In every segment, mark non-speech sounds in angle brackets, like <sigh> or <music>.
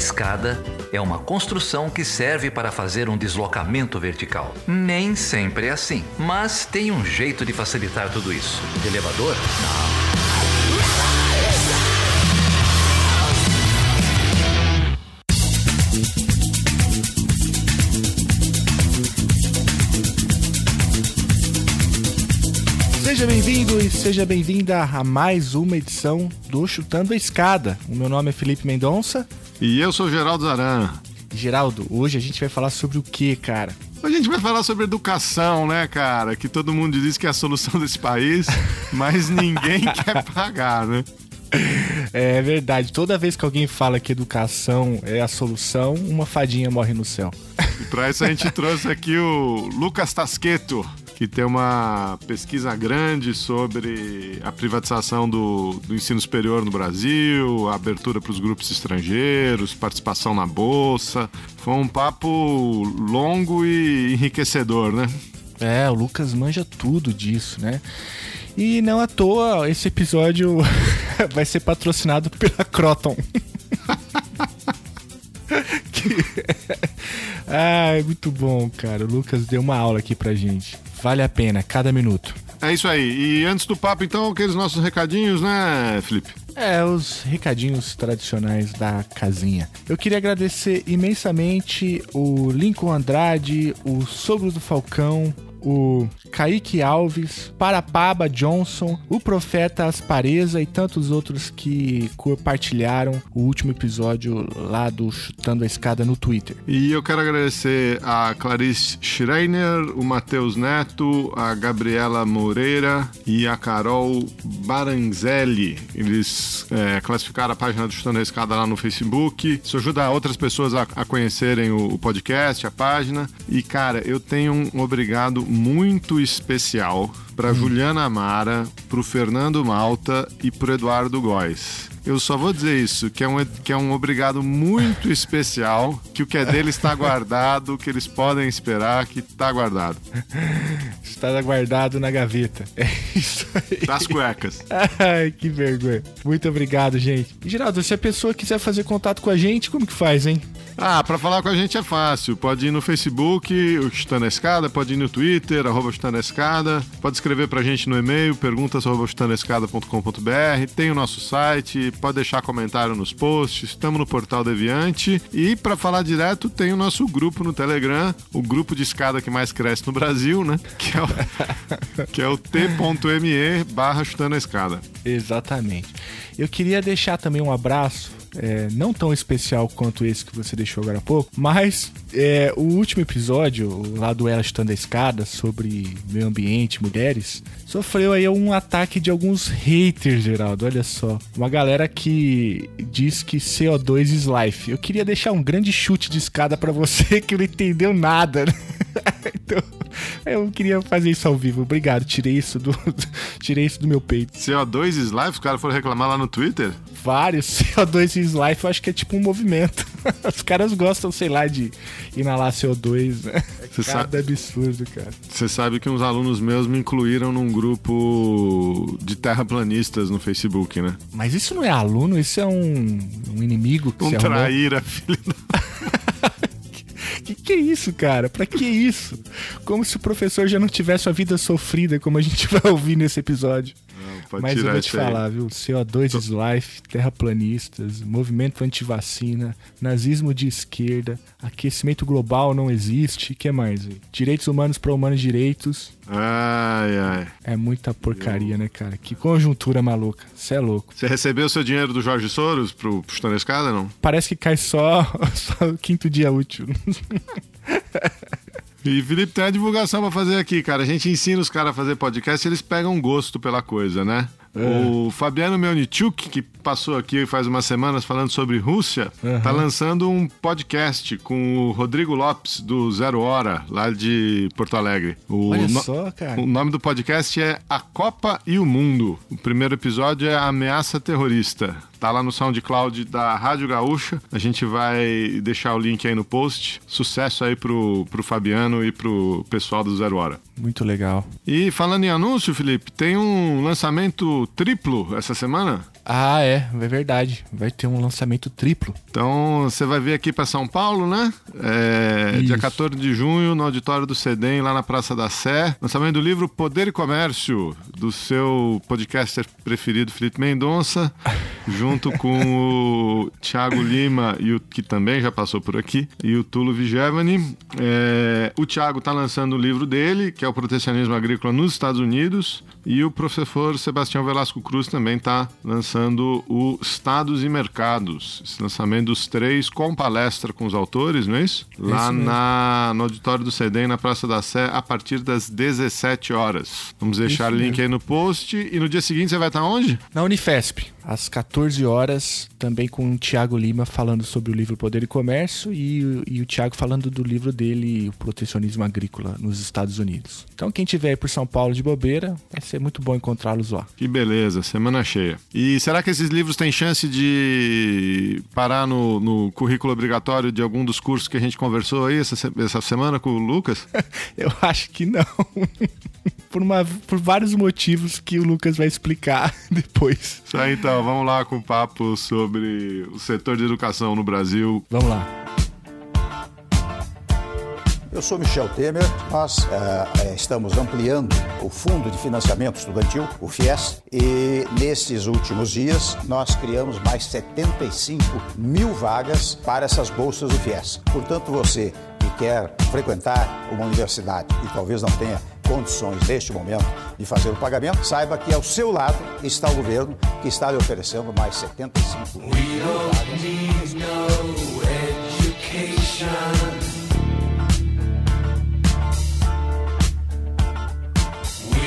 escada é uma construção que serve para fazer um deslocamento vertical. Nem sempre é assim, mas tem um jeito de facilitar tudo isso. elevador? Não. Seja bem-vindo e seja bem-vinda a mais uma edição do Chutando a Escada. O meu nome é Felipe Mendonça. E eu sou Geraldo Zaran. Geraldo, hoje a gente vai falar sobre o que, cara? A gente vai falar sobre educação, né, cara? Que todo mundo diz que é a solução desse país, <laughs> mas ninguém quer pagar, né? É verdade. Toda vez que alguém fala que educação é a solução, uma fadinha morre no céu. E para isso a gente trouxe aqui o Lucas Tasqueto, que tem uma pesquisa grande sobre a privatização do, do ensino superior no Brasil, a abertura para os grupos estrangeiros, participação na bolsa. Foi um papo longo e enriquecedor, né? É, o Lucas manja tudo disso, né? E não à toa, esse episódio <laughs> vai ser patrocinado pela Croton. <laughs> que... ah, é muito bom, cara. O Lucas deu uma aula aqui pra gente. Vale a pena, cada minuto. É isso aí. E antes do papo, então, aqueles nossos recadinhos, né, Felipe? É, os recadinhos tradicionais da casinha. Eu queria agradecer imensamente o Lincoln Andrade, o Sogro do Falcão, o Kaique Alves, Parapaba Johnson, o Profeta Aspareza e tantos outros que compartilharam o último episódio lá do Chutando a Escada no Twitter. E eu quero agradecer a Clarice Schreiner, o Matheus Neto, a Gabriela Moreira e a Carol Baranzelli. Eles é, classificaram a página do Chutando a Escada lá no Facebook. Isso ajuda outras pessoas a, a conhecerem o, o podcast, a página. E, cara, eu tenho um obrigado muito especial para hum. Juliana Amara, para o Fernando Malta e para Eduardo Góes. Eu só vou dizer isso, que é, um, que é um obrigado muito <laughs> especial, que o que é deles está guardado, que eles podem esperar que está guardado. Está guardado na gaveta. É isso aí. Das cuecas. Ai, que vergonha. Muito obrigado, gente. E, Geraldo, se a pessoa quiser fazer contato com a gente, como que faz, hein? Ah, para falar com a gente é fácil. Pode ir no Facebook, o Chutando a Escada, pode ir no Twitter, arroba Chutando a Escada, pode escrever pra gente no e-mail, perguntas arroba Tem o nosso site, pode deixar comentário nos posts, estamos no Portal Deviante e para falar direto tem o nosso grupo no Telegram, o grupo de escada que mais cresce no Brasil, né? Que é o, <laughs> que é o t.me barra Chutando a Escada. Exatamente. Eu queria deixar também um abraço é, não tão especial quanto esse que você deixou agora há pouco, mas é, o último episódio, lá do Ela Chutando a Escada, sobre meio ambiente, mulheres, sofreu aí um ataque de alguns haters, Geraldo, olha só. Uma galera que diz que CO2 is life. Eu queria deixar um grande chute de escada para você <laughs> que não entendeu nada, né? <laughs> então, eu queria fazer isso ao vivo. Obrigado, tirei isso do, <laughs> tirei isso do meu peito. CO2 is life? Os caras foram reclamar lá no Twitter? Vários. CO2 is life, eu acho que é tipo um movimento. <laughs> Os caras gostam, sei lá, de inalar CO2. Né? É Cê sabe... absurdo, cara. Você sabe que uns alunos meus me incluíram num grupo de terraplanistas no Facebook, né? Mas isso não é aluno, isso é um, um inimigo que um traíra, filho da... <laughs> Que que é isso, cara? Pra que isso? Como se o professor já não tivesse a vida sofrida, como a gente <laughs> vai ouvir nesse episódio. Não, Mas eu vou te falar, viu? CO2 is life, terraplanistas, movimento antivacina, nazismo de esquerda, aquecimento global não existe, o que mais? Direitos humanos para humanos direitos. Ai, ai. É muita porcaria, né, cara? Que conjuntura maluca. Você é louco. Você recebeu o seu dinheiro do Jorge Soros pro Chutando a Escada, não? Parece que cai só, <laughs> só o quinto dia útil. <laughs> E Felipe, tem uma divulgação pra fazer aqui, cara. A gente ensina os caras a fazer podcast e eles pegam gosto pela coisa, né? É. O Fabiano Melnichuk, que passou aqui faz umas semanas falando sobre Rússia, uhum. tá lançando um podcast com o Rodrigo Lopes, do Zero Hora, lá de Porto Alegre. O Olha no... só, cara. O nome do podcast é A Copa e o Mundo. O primeiro episódio é Ameaça Terrorista. Tá lá no SoundCloud da Rádio Gaúcha. A gente vai deixar o link aí no post. Sucesso aí pro, pro Fabiano e pro pessoal do Zero Hora. Muito legal. E falando em anúncio, Felipe, tem um lançamento triplo essa semana? Ah, é, é verdade. Vai ter um lançamento triplo. Então você vai vir aqui para São Paulo, né? É, dia 14 de junho, no auditório do CEDEM, lá na Praça da Sé. Lançamento do livro Poder e Comércio, do seu podcaster preferido, Felipe Mendonça, <laughs> junto com o Thiago Lima, e o, que também já passou por aqui, e o Tulo Vigevani. É, o Thiago está lançando o livro dele, que é o Protecionismo Agrícola nos Estados Unidos, e o professor Sebastião Velasco Cruz também está lançando o Estados e Mercados, esse lançamento dos três com palestra com os autores, não é isso? Lá na, no auditório do CEDEM, na Praça da Sé, a partir das 17 horas. Vamos deixar o link mesmo. aí no post. E no dia seguinte você vai estar onde? Na Unifesp, às 14 horas, também com o Tiago Lima falando sobre o livro Poder e Comércio e, e o Tiago falando do livro dele, O Protecionismo Agrícola nos Estados Unidos. Então, quem tiver aí por São Paulo de bobeira, vai ser muito bom encontrá-los lá. Que beleza, semana cheia. E será que esses livros têm chance de parar no, no currículo obrigatório de algum dos cursos que a gente conversou aí essa, essa semana com o Lucas? <laughs> Eu acho que não. <laughs> por, uma, por vários motivos que o Lucas vai explicar <laughs> depois. Isso aí, então, vamos lá com o papo sobre o setor de educação no Brasil. Vamos lá. Eu sou Michel Temer, nós uh, estamos ampliando o Fundo de Financiamento Estudantil, o FIES, e nesses últimos dias nós criamos mais 75 mil vagas para essas bolsas do FIES. Portanto, você que quer frequentar uma universidade e talvez não tenha condições neste momento de fazer o pagamento, saiba que ao seu lado está o governo que está lhe oferecendo mais 75 mil.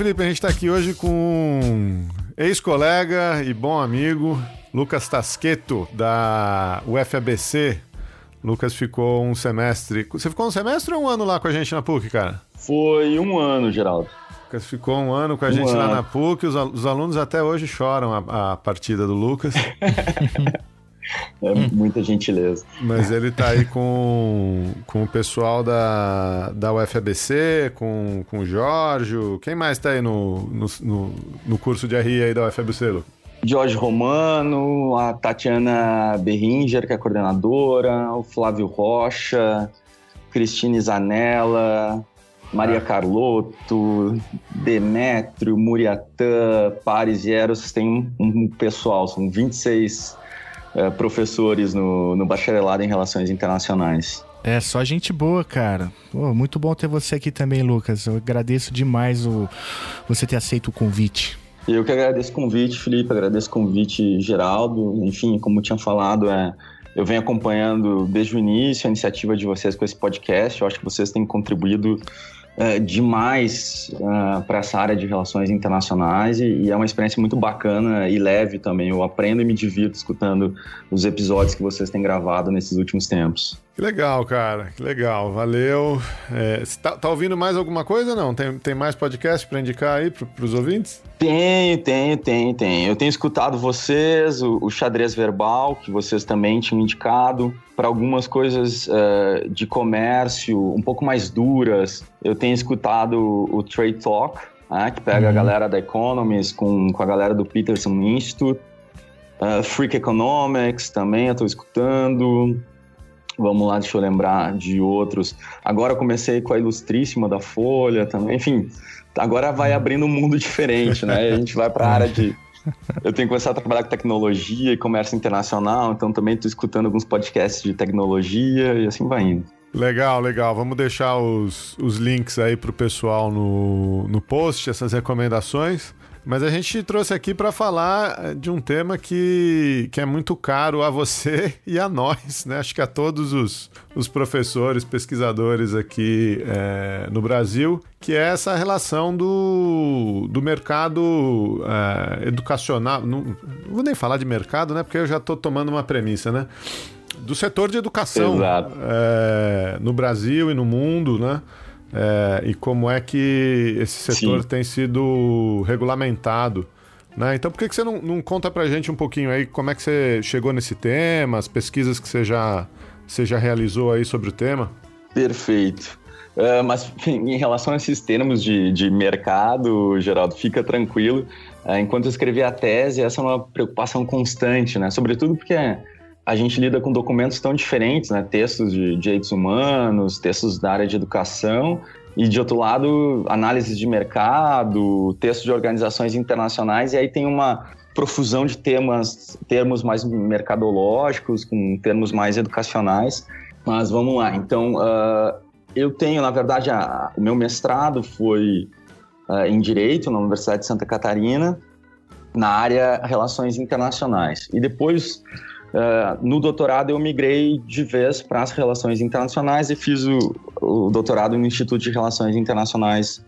Felipe, a gente está aqui hoje com ex-colega e bom amigo Lucas Tasqueto, da UFABC. Lucas ficou um semestre. Você ficou um semestre ou um ano lá com a gente na PUC, cara? Foi um ano, Geraldo. Lucas ficou um ano com a um gente ano. lá na PUC. Os, os, alunos até hoje choram a, a partida do Lucas. <laughs> É muita gentileza. Mas ele tá aí com, com o pessoal da, da UFABC, com, com o Jorge. Quem mais tá aí no, no, no curso de RI aí da UFABC, Lu? Jorge Romano, a Tatiana Berringer, que é coordenadora, o Flávio Rocha, Cristine Zanella, Maria ah. Carlotto, Demétrio, Muriatã, Paris e Eros, tem um, um pessoal, são 26 é, professores no, no bacharelado em Relações Internacionais. É, só gente boa, cara. Pô, muito bom ter você aqui também, Lucas. Eu agradeço demais o, você ter aceito o convite. Eu que agradeço o convite, Felipe, agradeço o convite, Geraldo. Enfim, como tinha falado, é, eu venho acompanhando desde o início a iniciativa de vocês com esse podcast. Eu acho que vocês têm contribuído é, demais uh, para essa área de relações internacionais e, e, é uma experiência muito bacana e leve também. Eu aprendo e me divirto escutando os episódios que vocês têm gravado nesses últimos tempos. Que legal, cara. Que legal. Valeu. É, tá, tá, ouvindo mais alguma coisa não? Tem, tem mais podcast para indicar aí para os ouvintes? Tenho, tenho, tenho, tenho. Eu tenho escutado vocês, o, o xadrez verbal, que vocês também tinham indicado para algumas coisas uh, de comércio um pouco mais duras. Eu tenho escutado o Trade Talk, né, que pega uhum. a galera da Economist com, com a galera do Peterson Institute. Uh, Freak Economics também eu estou escutando. Vamos lá, deixa eu lembrar de outros. Agora comecei com a Ilustríssima da Folha também. Enfim, agora vai abrindo um mundo <laughs> diferente, né? A gente vai para a área de eu tenho que começar a trabalhar com tecnologia e comércio internacional, então também estou escutando alguns podcasts de tecnologia e assim vai indo. Legal, legal. Vamos deixar os, os links aí para o pessoal no, no post, essas recomendações. Mas a gente trouxe aqui para falar de um tema que, que é muito caro a você <laughs> e a nós, né? Acho que a todos os, os professores, pesquisadores aqui é, no Brasil, que é essa relação do, do mercado é, educacional. Não, não, vou nem falar de mercado, né? Porque eu já estou tomando uma premissa, né? Do setor de educação é, no Brasil e no mundo, né? É, e como é que esse setor Sim. tem sido regulamentado. Né? Então, por que, que você não, não conta para a gente um pouquinho aí como é que você chegou nesse tema, as pesquisas que você já, você já realizou aí sobre o tema? Perfeito. Uh, mas em relação a esses termos de, de mercado, Geraldo, fica tranquilo. Uh, enquanto eu escrevi a tese, essa é uma preocupação constante, né? Sobretudo porque a gente lida com documentos tão diferentes, né? Textos de direitos humanos, textos da área de educação e de outro lado, análises de mercado, textos de organizações internacionais e aí tem uma profusão de temas, termos mais mercadológicos, com termos mais educacionais. Mas vamos lá. Então, uh, eu tenho, na verdade, a, o meu mestrado foi uh, em Direito na Universidade de Santa Catarina, na área Relações Internacionais. E depois Uh, no doutorado eu migrei de vez para as relações internacionais e fiz o, o, doutorado no Instituto de Relações Internacionais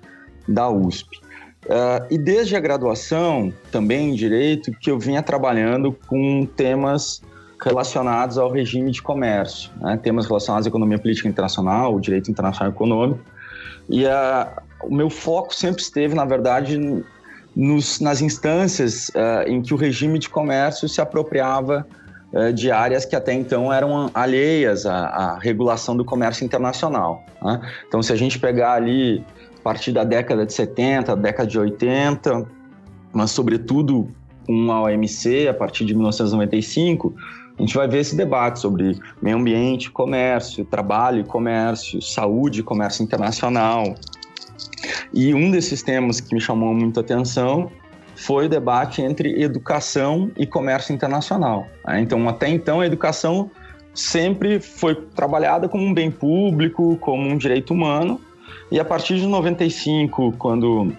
da USP. Uh, e desde a graduação, também em direito, que eu vinha trabalhando com temas relacionados ao regime de comércio, né? temas relacionados à economia política internacional, direito internacional econômico. E uh, o meu foco sempre esteve, na verdade, nos, nas instâncias em que o regime de comércio se apropriava de áreas que até então eram alheias à, à regulação do comércio internacional. Né? Então, se a gente pegar ali a partir da década de 70, década de 80, mas sobretudo com a OMC a partir de 1995, a gente vai ver esse debate sobre meio ambiente, comércio, trabalho e comércio, saúde e comércio internacional. E um desses temas que me chamou muito a atenção foi o debate entre educação e comércio internacional. Né? Então, até então, a educação sempre foi trabalhada como um bem público, como um direito humano, e a partir de 95, quando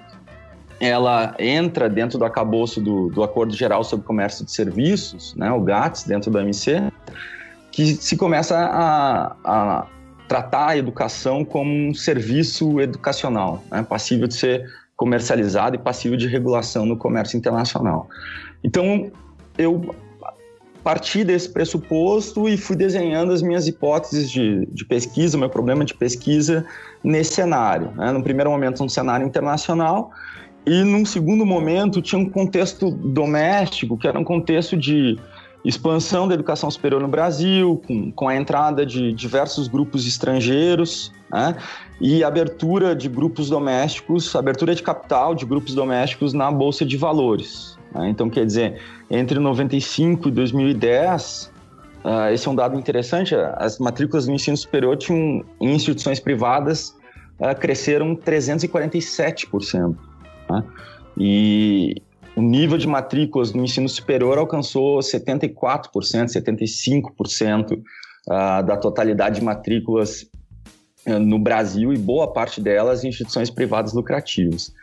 ela entra dentro do acabouço do, do Acordo Geral sobre Comércio de Serviços, né, o GATS, dentro do OMC, que se começa a, a tratar a educação como um serviço educacional, né, passível de ser comercializado e passivo de regulação no comércio internacional. Então, eu parti desse pressuposto e fui desenhando as minhas hipóteses de, de pesquisa, o meu problema de pesquisa nesse cenário. Né? No primeiro momento, um cenário internacional, e num segundo momento, tinha um contexto doméstico, que era um contexto de expansão da educação superior no Brasil, com, com a entrada de diversos grupos estrangeiros, né? e abertura de grupos domésticos, abertura de capital de grupos domésticos na Bolsa de Valores. Né? Então, quer dizer, entre 95 e 2010, uh, ah, esse é um dado interessante, as matrículas do ensino superior tinham, em instituições privadas uh, cresceram 347%. Né? E o nível de matrículas no ensino superior alcançou 74%, 75% uh, da totalidade de matrículas uh, no Brasil e boa parte delas em instituições privadas lucrativas.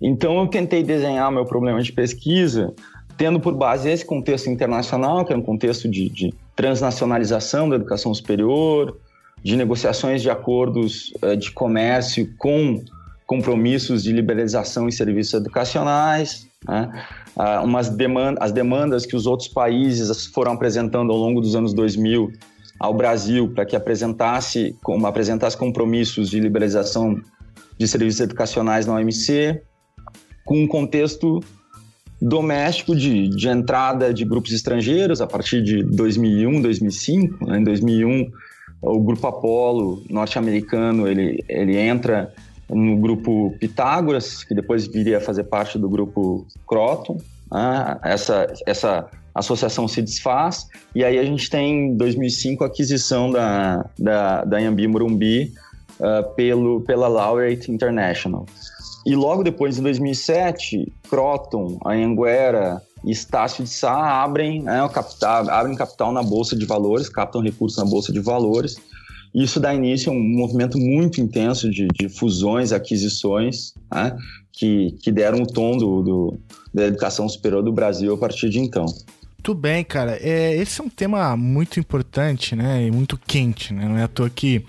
Então eu tentei desenhar meu problema de pesquisa tendo por base esse contexto internacional, que é um contexto de, de transnacionalização da educação superior, de negociações de acordos uh, de comércio com compromissos de liberalização em serviços educacionais, né? Ah, umas demanda, as demandas que os outros países foram apresentando ao longo dos anos 2000 ao Brasil para que apresentasse, como, apresentasse compromissos de liberalização de serviços educacionais na OMC, com um contexto doméstico de, de entrada de grupos estrangeiros a partir de 2001, 2005. Né? Em 2001, o Grupo Apolo norte-americano ele, ele entra no grupo Pitágoras, que depois viria a fazer parte do grupo Croton. Né? Essa, essa associação se desfaz, e aí a gente tem, em 2005, a aquisição da, da, da Yambi Morumbi uh, pelo, pela Laureate International. E logo depois, em 2007, Croton, a Anguera e Estácio de Sá abrem, né, capital, abrem capital na Bolsa de Valores, captam recursos na Bolsa de Valores, Isso dá início a um movimento muito intenso de, de fusões, aquisições, né? que, que deram o tom do, do, da educação superior do Brasil a partir de então. Muito bem, cara. É, esse é um tema muito importante, né? E muito quente, né? Não é à toa que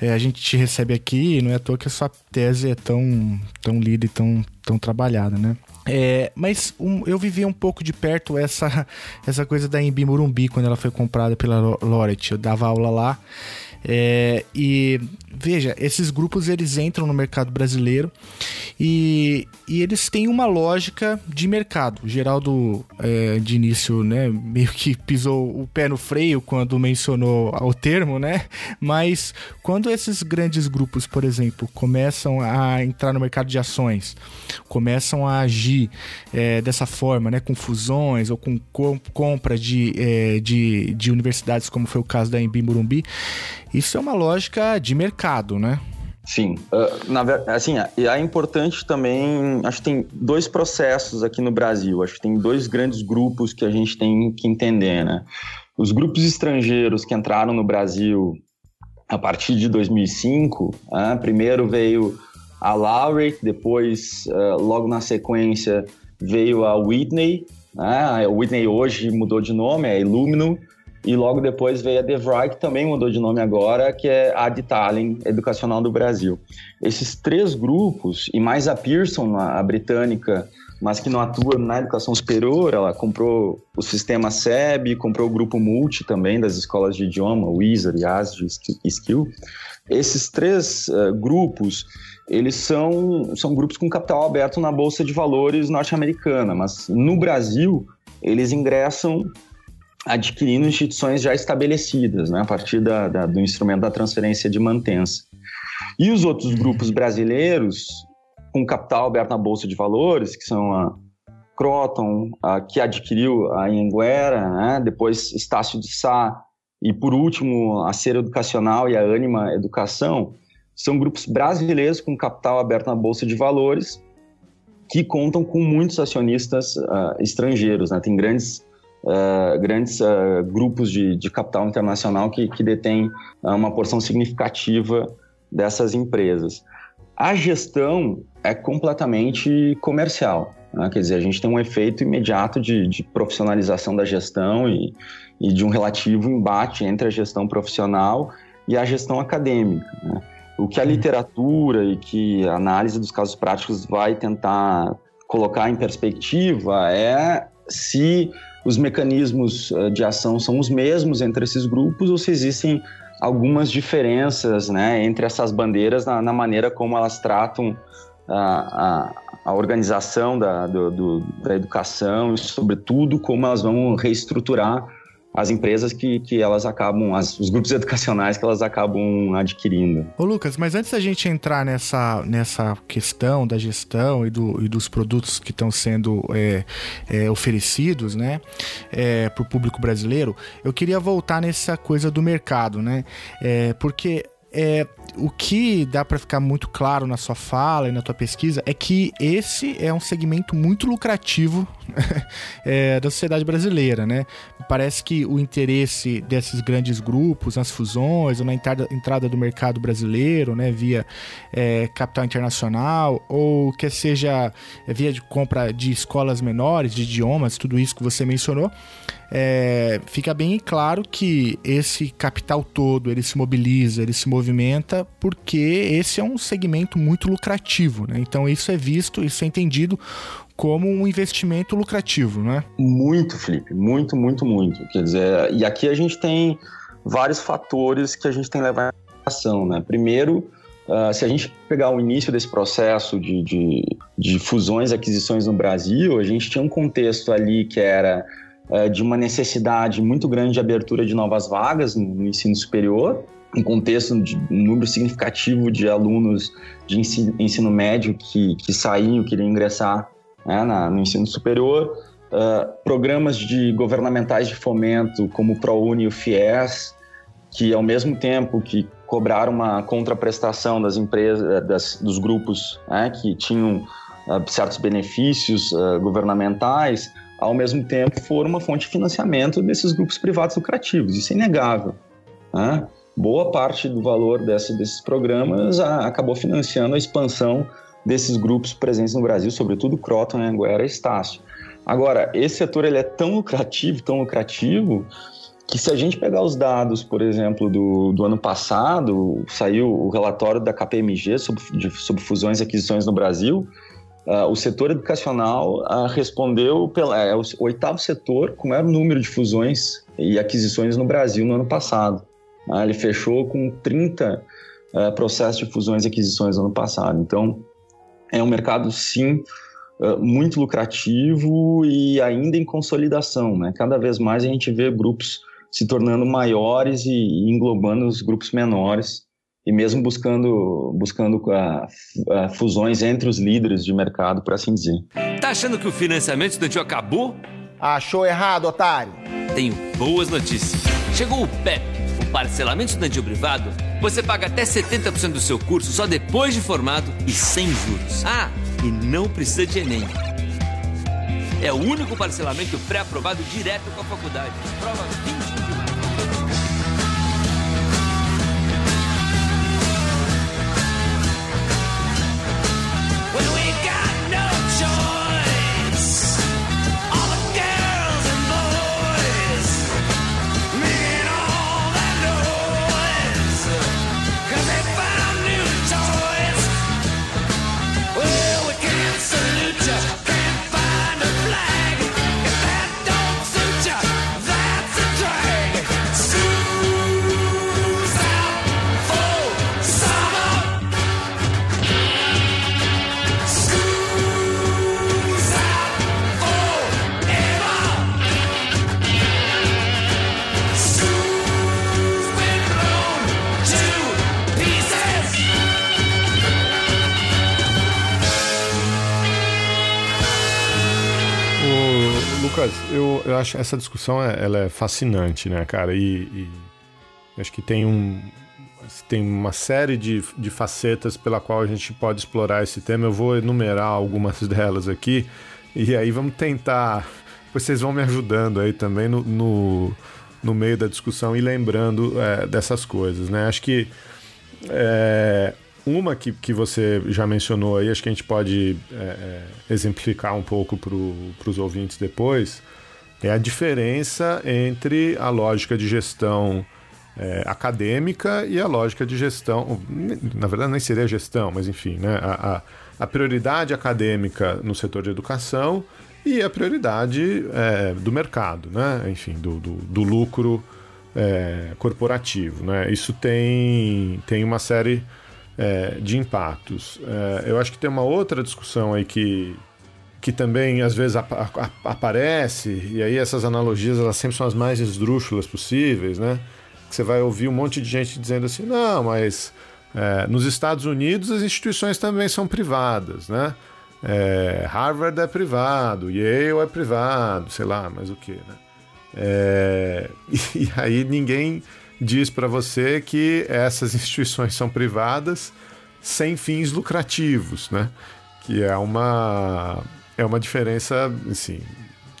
é, a gente te recebe aqui, não é à toa que a sua tese é tão, tão lida e tão, tão trabalhada, né? É, mas um, eu vivi um pouco de perto essa, <laughs> essa coisa da Embi Morumbi quando ela foi comprada pela Loret. Eu dava aula lá é, e veja, esses grupos eles entram no mercado brasileiro e, e eles têm uma lógica de mercado. O Geraldo, é, de início, né, meio que pisou o pé no freio quando mencionou o termo, né? Mas quando esses grandes grupos, por exemplo, começam a entrar no mercado de ações, começam a agir é, dessa forma, né, com fusões ou com compra de, é, de, de universidades, como foi o caso da Embi Morumbi, isso é uma lógica de mercado, né? Sim, uh, na, assim, é importante também, acho que tem dois processos aqui no Brasil, acho que tem dois grandes grupos que a gente tem que entender, né? Os grupos estrangeiros que entraram no Brasil a partir de 2005, uh, né? primeiro veio a Lowry, depois, uh, logo na sequência, veio a Whitney, né? a Whitney hoje mudou de nome, é Illumino, e logo depois veio a DeVry, que também mudou de nome agora, que é a Adtalent Educacional do Brasil. Esses três grupos, e mais a Pearson, a, britânica, mas que não atua na educação superior, ela comprou o sistema SEB, comprou o grupo Multi também das escolas de idioma, Wizard, Yazd e Skill. Esses três uh, grupos, eles são, são grupos com capital aberto na Bolsa de Valores norte-americana, mas no Brasil eles ingressam adquirindo instituições já estabelecidas, né, a partir da, da, do instrumento da transferência de mantença. E os outros grupos brasileiros, com capital aberto na Bolsa de Valores, que são a Croton, a, que adquiriu a Anhanguera, né, depois Estácio de Sá, e por último a Ser Educacional e a Anima Educação, são grupos brasileiros com capital aberto na Bolsa de Valores, que contam com muitos acionistas uh, estrangeiros, né? tem grandes uh, grandes uh, grupos de, de, capital internacional que, que detêm uh, uma porção significativa dessas empresas. A gestão é completamente comercial. Né? Quer dizer, a gente tem um efeito imediato de, de profissionalização da gestão e, e, de um relativo embate entre a gestão profissional e a gestão acadêmica. Né? O que a literatura e que a análise dos casos práticos vai tentar colocar em perspectiva é se os mecanismos eh, de ação são os mesmos entre esses grupos ou se existem algumas diferenças né, entre essas bandeiras na, na maneira como elas tratam a, a, a organização da, do, do, da educação e, sobretudo, como elas vão reestruturar as empresas que, que elas acabam, as, os grupos <laughs> educacionais que elas acabam adquirindo. Ô Lucas, mas antes da gente entrar nessa, nessa questão da gestão e, do, e dos produtos que estão sendo é, é, oferecidos, né, é, para o público brasileiro, eu queria voltar nessa coisa do mercado, né, é, porque é, o que dá para ficar muito claro na sua fala e na tua pesquisa é que esse é um segmento muito lucrativo <laughs> é, da sociedade brasileira, né? Parece que o interesse desses grandes grupos nas fusões ou na entrada, entrada do mercado brasileiro, né, via é, capital internacional ou que seja via de compra de escolas menores, de idiomas, tudo isso que você mencionou, é, fica bem claro que esse capital todo ele se mobiliza, ele se movimenta porque esse é um segmento muito lucrativo, né? Então isso é visto, isso é entendido como um investimento lucrativo, né? Muito, Felipe, muito, muito, muito. Quer dizer, e aqui a gente tem vários fatores que a gente tem que levar em ação, né? Primeiro, uh, se a gente pegar o início desse processo de, de, de fusões e aquisições no Brasil, a gente tinha um contexto ali que era uh, de uma necessidade muito grande de abertura de novas vagas no, no ensino superior, um contexto de um número significativo de alunos de ensino, ensino médio que, que saíam, queriam ingressar né, na, no ensino superior, uh, programas de governamentais de fomento como o ProUni e o FIES, que ao mesmo tempo que cobraram uma contraprestação das empresas, eh, das, dos grupos né, que tinham uh, certos benefícios uh, governamentais, ao mesmo tempo foram uma fonte de financiamento desses grupos privados lucrativos, isso é inegável. Né? boa parte do valor dessa, desses programas a, acabou financiando a expansão desses grupos presentes no Brasil, sobretudo Croton, Anguera e Estácio. Agora, esse setor ele é tão lucrativo, tão lucrativo, que se a gente pegar os dados, por exemplo, do, do ano passado, saiu o relatório da KPMG sobre, de, sobre fusões e aquisições no Brasil, uh, o setor educacional uh, respondeu, pela, é o oitavo setor com o maior número de fusões e aquisições no Brasil no ano passado. Uh, ele fechou com 30 ah, processos de fusões e aquisições no ano passado. Então, é um mercado, sim, muito lucrativo e ainda em consolidação. Né? Cada vez mais a gente vê grupos se tornando maiores e englobando os grupos menores e mesmo buscando buscando uh, fusões entre os líderes de mercado, por assim dizer. Tá achando que o financiamento estudantil acabou? Achou errado, otário. Tenho boas notícias. Chegou o PEP, o parcelamento estudantil privado. Você paga até 70% do seu curso só depois de formado e sem juros. Ah, e não precisa de Enem. É o único parcelamento pré-aprovado direto com a faculdade. Prova 21 Lucas, eu, eu acho essa discussão é, ela é fascinante, né, cara? E, e acho que tem um tem uma série de, de facetas pela qual a gente pode explorar esse tema. Eu vou enumerar algumas <laughs> delas aqui e aí vamos tentar. Vocês vão me ajudando aí também no, no, no meio da discussão e lembrando é, dessas coisas, né? Acho que é, uma que, que você já mencionou aí, acho que a gente pode é, é exemplificar um pouco para os ouvintes depois, é a diferença entre a lógica de gestão é, acadêmica e a lógica de gestão. Na verdade, nem seria gestão, mas enfim, né? a, a, a prioridade acadêmica no setor de educação e a prioridade é, do mercado, né? enfim, do, do, do lucro é, corporativo. Né? Isso tem, tem uma série é, de impactos. É, eu acho que tem uma outra discussão aí que, que também às vezes ap ap aparece, e aí essas analogias elas sempre são as mais esdrúxulas possíveis, né? Você vai ouvir um monte de gente dizendo assim, não, mas é, nos Estados Unidos as instituições também são privadas, né? É, Harvard é privado, Yale é privado, sei lá, mas o que, né? É, <laughs> e aí ninguém diz para você que essas <laughs> instituições são privadas sem fins lucrativos, né? Que é uma é uma diferença assim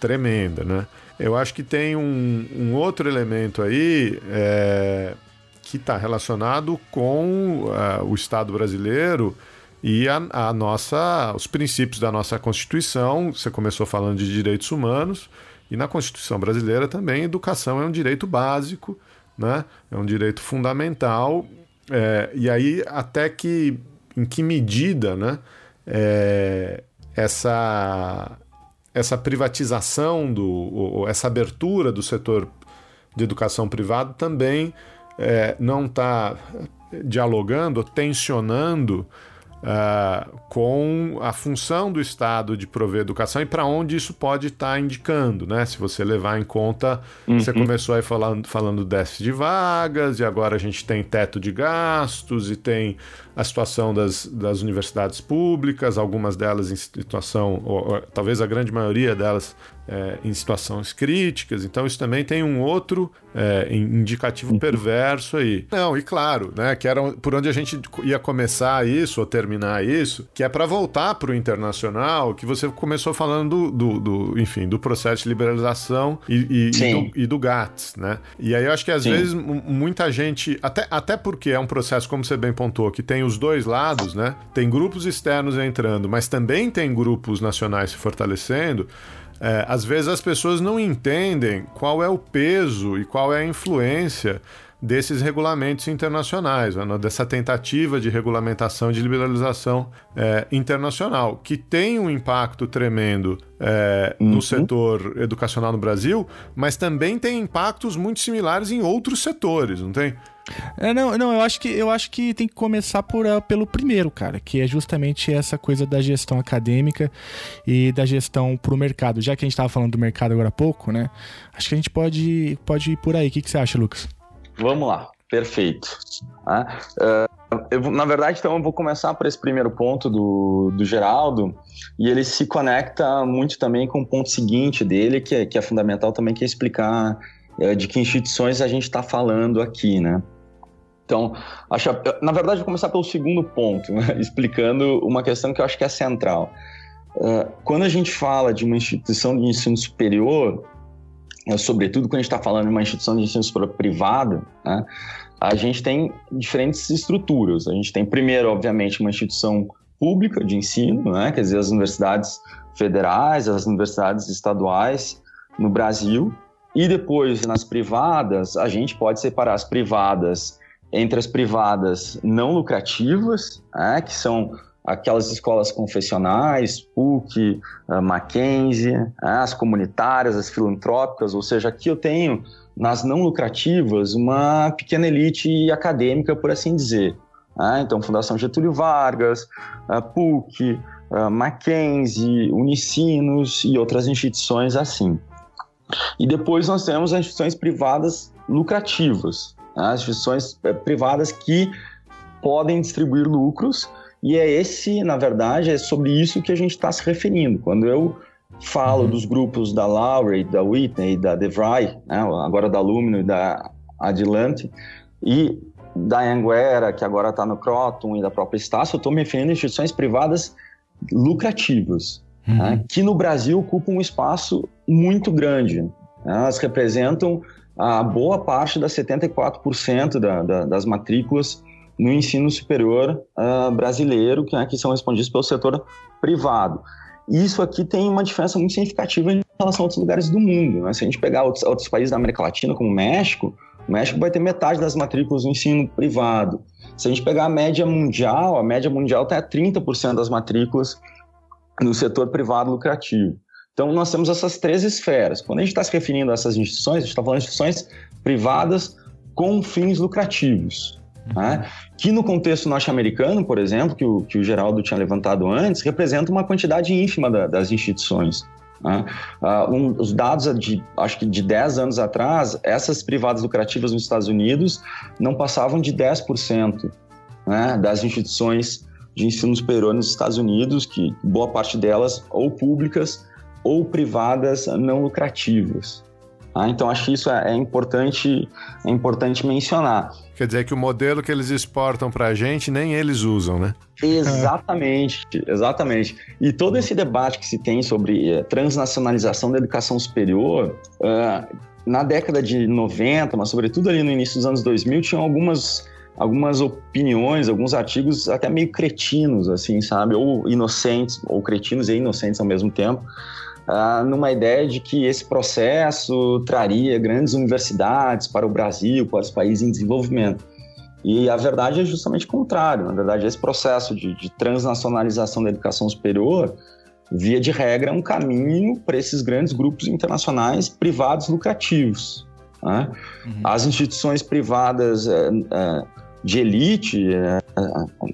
tremenda, né? Eu acho que tem um, um outro elemento aí é, que está relacionado com uh, o Estado brasileiro e a, a, nossa, os princípios da nossa Constituição. Você começou falando de direitos humanos e na Constituição brasileira também educação é um direito básico né? É um direito fundamental. É, e aí, até que em que medida, né? É, essa essa privatização do ou essa abertura do setor de educação privado também é, não está dialogando, tensionando uh, com a função do Estado de prover educação e para onde isso pode estar tá indicando, né? Se você levar em conta, uhum. você começou aí falando, falando déficit de vagas, e agora a gente tem teto de gastos, e tem a situação das, das universidades públicas, algumas delas em situação, ou, ou, talvez a grande maioria delas é, em situações críticas. Então, isso também tem um outro é, indicativo perverso aí. Não, e claro, né, que era por onde a gente ia começar isso ou terminar isso, que é para voltar para o internacional, que você começou falando do, do, do, enfim, do processo de liberalização e, e, e, do, e do, GATS, né? E aí eu acho que às Sim. vezes muita gente, até, até porque é um processo, como você bem pontuou, que tem os dois lados, né? Tem grupos externos entrando, mas também tem grupos nacionais se fortalecendo. É, às vezes as pessoas não entendem qual é o peso e qual é a influência desses regulamentos internacionais, né, dessa tentativa de regulamentação, de liberalização é, internacional, que tem um impacto tremendo é, uhum. no setor educacional no Brasil, mas também tem impactos muito similares em outros setores, não tem? É, não, não, eu acho que eu acho que tem que começar por, uh, pelo primeiro, cara, que é justamente essa coisa da gestão acadêmica e da gestão pro mercado. Já que a gente estava falando do mercado agora há pouco, né? Acho que a gente pode, pode ir por aí. O que, que você acha, Lucas? Vamos lá, perfeito. Uh, eu, na verdade, então, eu vou começar por esse primeiro ponto do, do Geraldo, e ele se conecta muito também com o ponto seguinte dele, que é, que é fundamental também, que é explicar uh, de que instituições a gente está falando aqui, né? Então, acho, na verdade, vou começar pelo segundo ponto, né? <laughs> explicando uma questão que eu acho que é central. Uh, quando a gente fala de uma instituição de ensino superior, uh, sobretudo quando a gente está falando de uma instituição de ensino superior privada, né? a gente tem diferentes estruturas. A gente tem, primeiro, obviamente, uma instituição pública de ensino, né? quer dizer, as universidades federais, as universidades estaduais no Brasil, e depois, nas privadas, a gente pode separar as privadas entre as privadas não lucrativas, né, que são aquelas escolas confessionais, PUC, uh, Mackenzie, né, as comunitárias, as filantrópicas, ou seja, aqui eu tenho nas não lucrativas uma pequena elite acadêmica, por assim dizer. Né? Então, Fundação Getúlio Vargas, uh, PUC, uh, Mackenzie, Unicinos e outras instituições assim. E depois nós temos as instituições privadas lucrativas, as instituições eh, privadas que podem distribuir lucros, e é esse, na verdade, é sobre isso que a gente está se referindo. Quando eu falo uhum. dos grupos da Lowry, da Whitney, da DeVry, né, agora da Lumino e da Adilante, e da Anguera, que agora está no Croton, e da própria Estácio, eu estou me referindo a instituições privadas lucrativas, uhum. né, que no Brasil ocupam um espaço muito grande. Né, elas representam a boa parte das 74% da, da, das matrículas no ensino superior uh, brasileiro, que, né, que são respondidas pelo setor privado. Isso aqui tem uma diferença muito significativa em relação a outros lugares do mundo. Né? Se a gente pegar outros, outros países da América Latina, como o México, o México vai ter metade das matrículas no ensino privado. Se a gente pegar a média mundial, a média mundial está a 30% das matrículas no setor privado lucrativo. Então, nós temos essas três esferas. Quando a gente está se referindo a essas instituições, a gente está falando de instituições privadas com fins lucrativos. Uhum. Né? Que no contexto norte-americano, por exemplo, que o, que o Geraldo tinha levantado antes, representa uma quantidade ínfima da, das instituições. Né? Uh, um, os dados de, acho que de 10 anos atrás, essas privadas lucrativas nos Estados Unidos não passavam de 10% né, das instituições de ensino superior nos Estados Unidos, que boa parte delas ou públicas ou privadas não lucrativas. Ah, então acho que isso é, é, importante, é importante mencionar. Quer dizer que o modelo que eles exportam para a gente nem eles usam, né? Exatamente, exatamente. E todo esse debate que se tem sobre eh, transnacionalização da educação superior, uh, na década de 90, mas sobretudo ali no início dos anos 2000, tinham algumas algumas opiniões, alguns artigos até meio cretinos, assim, sabe? Ou inocentes, ou cretinos e inocentes ao mesmo tempo, ah, numa ideia de que esse processo traria grandes universidades para o Brasil, para os países em desenvolvimento. E a verdade é justamente o contrário. Na verdade, esse processo de, de transnacionalização da educação superior, via de regra, é um caminho para esses grandes grupos internacionais privados lucrativos. Né? Uhum. As instituições privadas é, é, de elite, é,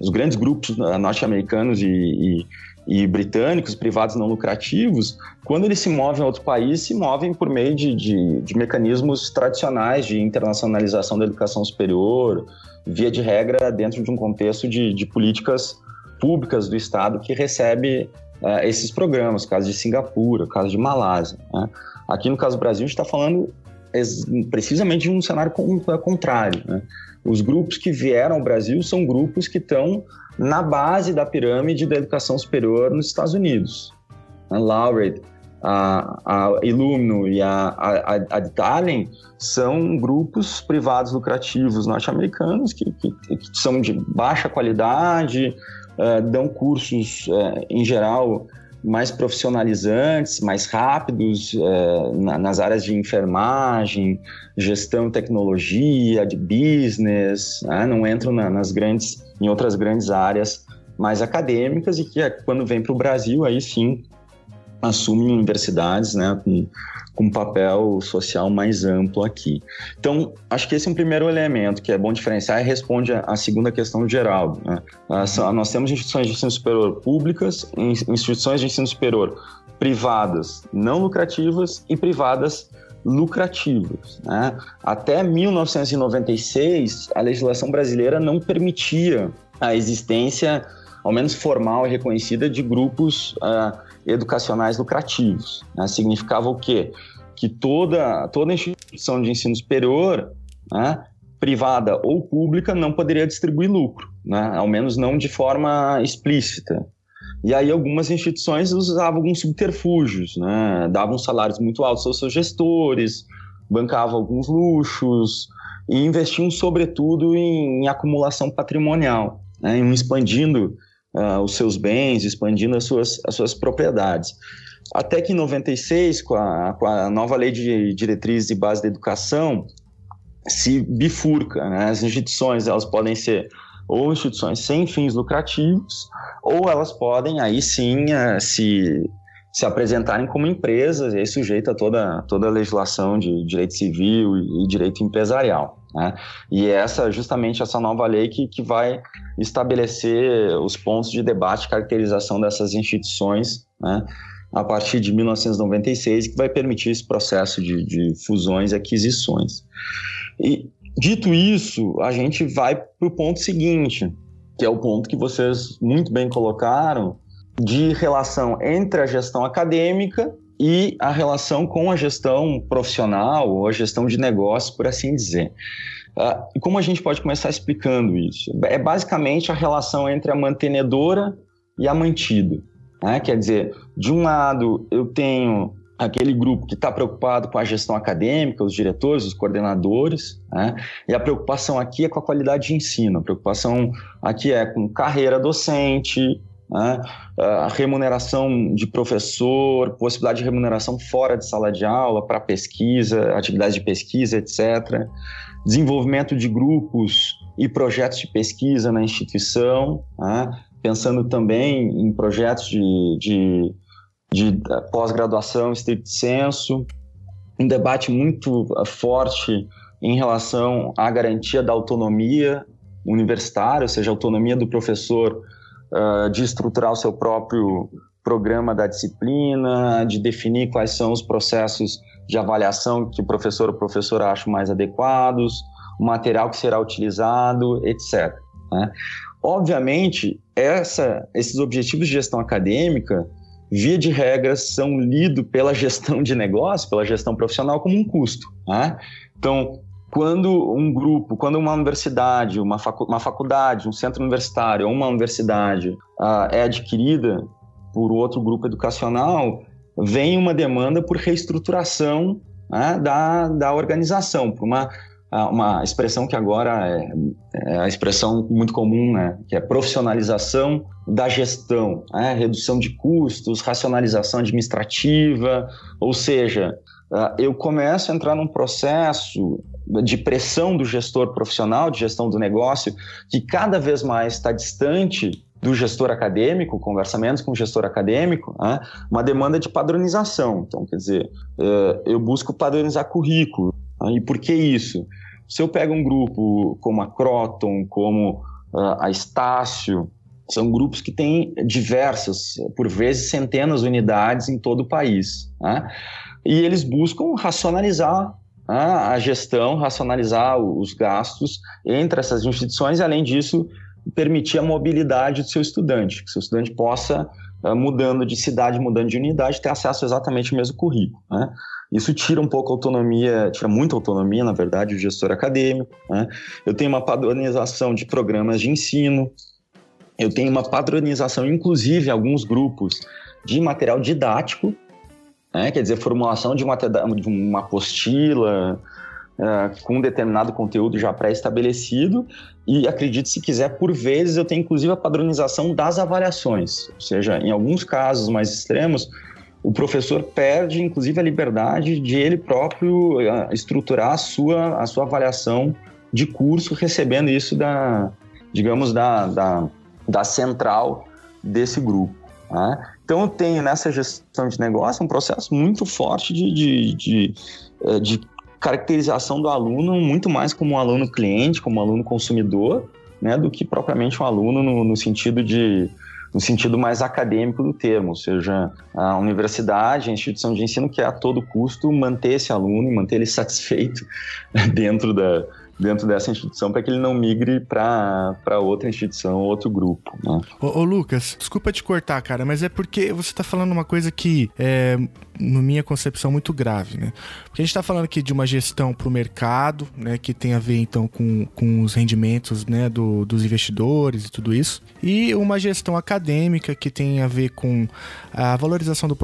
os grandes grupos norte-americanos e, e e britânicos, privados não lucrativos, quando eles se movem a outro país, se movem por meio de, de, de mecanismos tradicionais de internacionalização da educação superior, via de regra, dentro de um contexto de, de políticas públicas do Estado que recebe uh, esses programas, caso de Singapura, caso de Malásia. Né? Aqui no caso do Brasil, a gente está falando precisamente de um cenário contrário. Né? Os grupos que vieram ao Brasil são grupos que estão na base da pirâmide da educação superior nos Estados Unidos. A Laureate, a, a Illumino e a, a, a são grupos privados lucrativos norte-americanos que, que, que, são de baixa qualidade, uh, dão cursos, uh, em geral, mais profissionalizantes, mais rápidos uh, na, nas áreas de enfermagem, gestão, tecnologia, de business, né? não entram na, nas grandes, em outras grandes áreas mais acadêmicas e que quando vem para o Brasil aí sim assumem universidades, né, com, com um papel social mais amplo aqui. Então, acho que esse é um primeiro elemento que é bom diferenciar e responde à segunda questão do Geraldo. Né? Nós temos instituições de ensino superior públicas, instituições de ensino superior privadas não lucrativas e privadas lucrativas. Né? Até 1996, a legislação brasileira não permitia a existência, ao menos formal e reconhecida, de grupos uh, educacionais lucrativos. Né? Significava o quê? Que toda, toda instituição de ensino superior, né, privada ou pública, não poderia distribuir lucro, né? ao menos não de forma explícita. E aí algumas instituições usavam alguns subterfúgios, né? davam salários muito altos aos seus gestores, bancavam alguns luxos e investiam sobretudo em, em acumulação patrimonial, né? expandindo uh, os seus bens, expandindo as suas, as suas propriedades. Até que em 96, com a, com a nova lei de diretrizes e base da educação, se bifurca. Né? As instituições elas podem ser ou instituições sem fins lucrativos, ou elas podem aí sim uh, se, se apresentarem como empresas, e aí sujeita a toda, toda a legislação de direito civil e direito empresarial. Né? E essa justamente essa nova lei que, que vai estabelecer os pontos de debate e caracterização dessas instituições né? a partir de 1996, que vai permitir esse processo de, de fusões e aquisições. E, dito isso, a gente vai para o ponto seguinte, que é o ponto que vocês muito bem colocaram, de relação entre a gestão acadêmica e a relação com a gestão profissional ou a gestão de negócio, por assim dizer. Uh, como a gente pode começar explicando isso? É basicamente a relação entre a mantenedora e a mantida. Né? Quer dizer, de um lado, eu tenho aquele grupo que está preocupado com a gestão acadêmica, os diretores, os coordenadores, né? e a preocupação aqui é com a qualidade de ensino, a preocupação aqui é com carreira docente, né? a remuneração de professor, possibilidade de remuneração fora de sala de aula para pesquisa, atividades de pesquisa, etc. Desenvolvimento de grupos e projetos de pesquisa na instituição, né? pensando também em projetos de, de, de pós-graduação estrito senso, um debate muito eh, forte em relação à garantia da autonomia universitária, ou seja, a autonomia do professor uh, de estruturar o seu próprio programa da disciplina, de definir quais são os processos de avaliação que o professor ou professora acham mais adequados, o material que será utilizado, etc. Né? Obviamente, essa, esses objetivos de gestão acadêmica, via de regra, são lidos pela gestão de negócio, pela gestão profissional, como um custo. Né? Então, quando um grupo, quando uma universidade, uma, facu uma faculdade, um centro universitário ou uma universidade uh, é adquirida por outro grupo educacional, vem uma demanda por reestruturação né, da, da organização, por uma, uma expressão que agora é, é, a expressão muito comum, né, que é profissionalização da gestão, né, redução de custos, racionalização administrativa, ou seja, uh, eu começo a entrar num processo de pressão do gestor profissional, de gestão do negócio, que cada vez mais está distante do gestor acadêmico, conversa menos com o gestor acadêmico, né? uma demanda de padronização. Então, quer dizer, é, eu busco padronizar currículo. Né? E por que isso? Se eu pego um grupo como a Croton, como a Estácio, são grupos que têm diversas, por vezes centenas de unidades em todo o país. Né? E eles buscam racionalizar a gestão, racionalizar os gastos entre essas instituições e, além disso, permitir a mobilidade do seu estudante, que seu estudante possa uh, mudando de cidade, mudando de unidade, ter acesso a exatamente o mesmo currículo. Né? Isso tira um pouco a autonomia, tira muita autonomia, na verdade, do gestor acadêmico. Né? Eu tenho uma padronização de programas de ensino, eu tenho uma padronização, inclusive, alguns grupos, de material didático, né? quer dizer, formulação de uma, de uma apostila uh, com um determinado conteúdo já pré-estabelecido, e acredite se quiser, por vezes eu tenho inclusive a padronização das avaliações, ou seja, em alguns casos mais extremos, o professor perde, inclusive, a liberdade de ele próprio uh, estruturar a sua, a sua avaliação de curso, recebendo isso da, digamos, da, da, da central desse grupo. Né? Então, eu tenho nessa gestão de negócio um processo muito forte de, de, de, eh, de caracterização do aluno, muito mais como um aluno cliente, como um aluno consumidor, né, do que propriamente um aluno no, no sentido de no sentido mais acadêmico do termo, ou seja, a universidade, a instituição de ensino quer a todo custo manter esse aluno e manter ele satisfeito <laughs> dentro da, dentro dessa instituição para que ele não migre para outra instituição, outro grupo. Né? Ô, ô, Lucas, desculpa te cortar, cara, mas é porque você está falando uma coisa que é, na minha concepção, muito grave, né? Porque a gente está falando aqui de uma gestão para o mercado, né, que tem a ver então com, com os rendimentos né, do, dos investidores e tudo isso, e uma gestão acadêmica que tem a ver com a valorização do,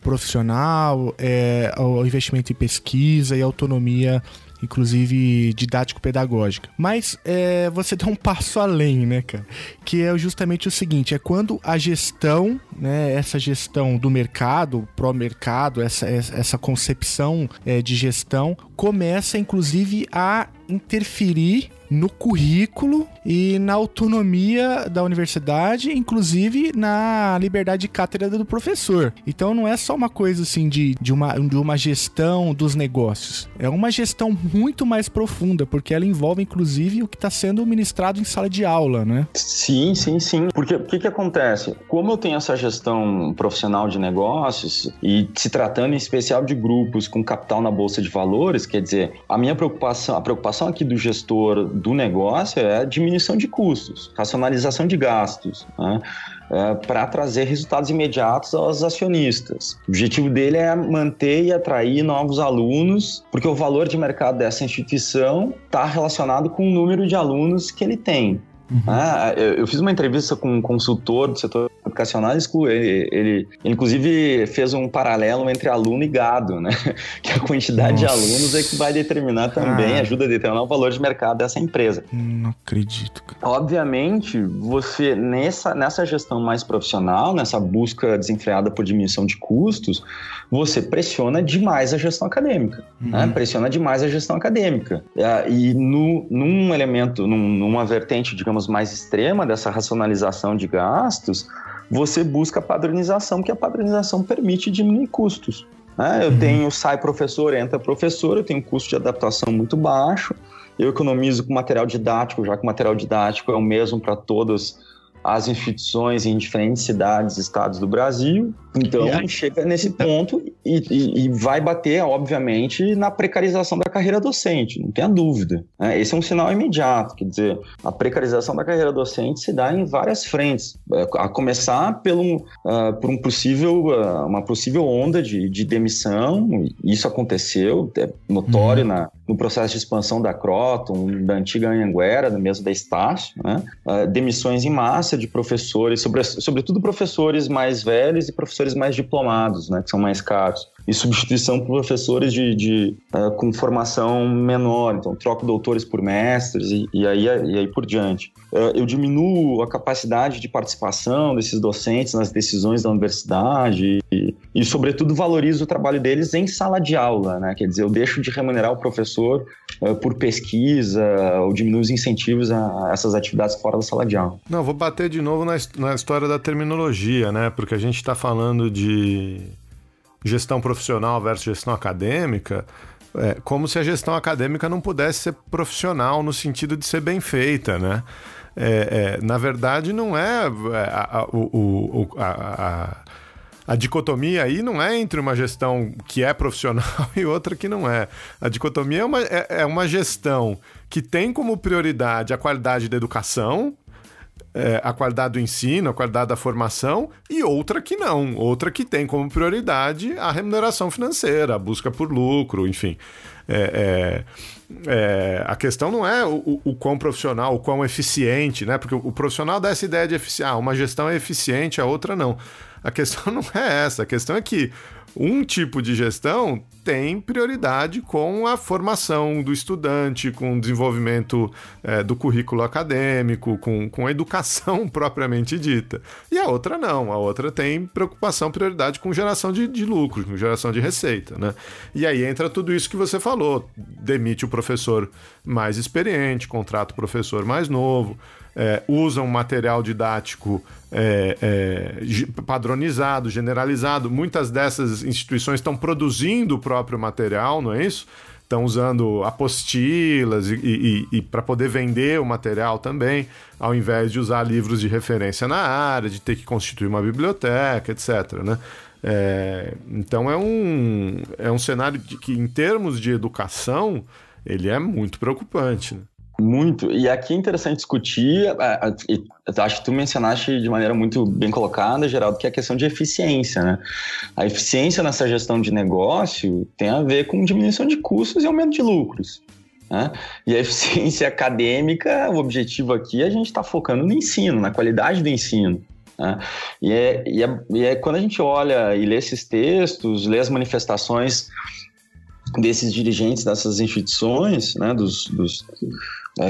profissional, é, o investimento em pesquisa e autonomia inclusive didático-pedagógica. Mas é, você dá um passo além, né, cara? Que é justamente o seguinte: é quando a gestão, né, essa gestão do mercado, pró-mercado, essa, essa concepção é, de gestão, começa inclusive a interferir no currículo e na autonomia da universidade, inclusive na liberdade de cátedra do professor. Então não é só uma coisa assim de, de, uma, de uma gestão dos negócios. É uma gestão muito mais profunda, porque ela envolve inclusive o que está sendo ministrado em sala de aula, né? Sim, sim, sim. Porque o que, que acontece? Como eu tenho essa gestão profissional de negócios e se tratando em especial de grupos com capital na bolsa de valores, quer dizer, a minha preocupação, a preocupação aqui do gestor do negócio é a diminuição de custos, racionalização de gastos, né? é, para trazer resultados imediatos aos acionistas. O objetivo dele é manter e atrair novos alunos, porque o valor de mercado dessa instituição está relacionado com o número de alunos que ele tem. Uhum. Ah, eu, eu, fiz uma entrevista com um consultor do setor educacional, ele, ele, ele, inclusive fez um paralelo entre aluno e gado, né? <laughs> Que a quantidade Nossa. de alunos é que vai determinar também, ah. ajuda a determinar o valor de mercado dessa empresa. Não acredito. Obviamente, você, nessa, nessa gestão mais profissional, nessa busca desenfreada por diminuição de custos, você pressiona demais a gestão acadêmica. Uhum. Né? Pressiona demais a gestão acadêmica. E no, num elemento, num, numa vertente, digamos, digamos, mais extrema dessa racionalização de gastos, você busca padronização, que a padronização permite diminuir custos. Né? Eu uhum. tenho, sai professor, entra professor, eu tenho um custo de adaptação muito baixo, eu economizo com material didático, já que o material didático é o mesmo para todas as instituições em diferentes cidades e estados do Brasil. Então, aí, chega nesse ponto e, e, e, vai bater, obviamente, na precarização da carreira docente, não tenha dúvida. Né? Esse é um sinal imediato, quer dizer, a precarização da carreira docente se dá em várias frentes, é, a começar pelo, uh, por um possível, uh, uma possível onda de, de demissão, isso aconteceu, é notório uhum. na, no processo de expansão da Croton, da antiga Anhanguera, mesmo da Estácio, né? uh, demissões em massa de professores, sobre, sobretudo professores mais velhos e professores mais diplomados, né, que são mais caros e substituição por professores de, de uh, com formação menor, então troco doutores por mestres e, e, aí, e aí por diante. Uh, eu diminuo a capacidade de participação desses docentes nas decisões da universidade e, e, sobretudo, valorizo o trabalho deles em sala de aula, né? Quer dizer, eu deixo de remunerar o professor por pesquisa ou diminuo os incentivos a, a, essas atividades fora da sala de aula. Não, vou bater de novo na, na história da terminologia, né? Porque a gente está falando de gestão profissional versus gestão acadêmica, é, como se a gestão acadêmica não pudesse ser profissional no sentido de ser bem feita, né? É, é, na verdade, não é, é a, a, o, a, a, a, dicotomia aí não é entre uma gestão que é profissional <laughs> e outra que não é. A dicotomia é uma, é, é uma gestão que tem como prioridade a qualidade da educação, é, a qualidade do ensino, a qualidade da formação, e outra que não, outra que tem como prioridade a remuneração financeira, a busca por lucro, enfim. É, é, é, a questão não é o, o, quão profissional, o quão eficiente, né? Porque o, o profissional dá essa ideia de eficiência. Ah, uma gestão é eficiente, a outra não. A questão <laughs> não é essa. A questão é que um tipo de gestão tem prioridade com a formação do estudante, com o desenvolvimento é, do currículo acadêmico, com, com a educação <laughs> propriamente dita. E a outra não, a outra tem preocupação, prioridade com geração de, de lucro, com geração de receita. Né? E aí entra tudo isso que você falou: demite o professor mais experiente, contrata o professor mais novo é, usam material didático é, é, padronizado, generalizado. Muitas dessas instituições estão produzindo o próprio material, não é isso? Estão usando apostilas e, e, e para poder vender o material também, ao invés de usar livros de referência na área, de ter que constituir uma biblioteca, etc. Né? É, então é um, é um cenário que, em termos de educação, ele é muito preocupante. Né? Muito. E aqui é interessante discutir, acho que tu mencionaste de maneira muito bem colocada, Geraldo, que é a questão de eficiência, né? A eficiência nessa gestão de negócio tem a ver com diminuição de custos e aumento de lucros. Né? E a <laughs> eficiência acadêmica, o objetivo aqui, a gente está focando no ensino, na qualidade do ensino. Né? E, é, e, é, e é quando a gente olha e lê esses textos, lê as manifestações desses dirigentes dessas instituições, né, dos, dos é,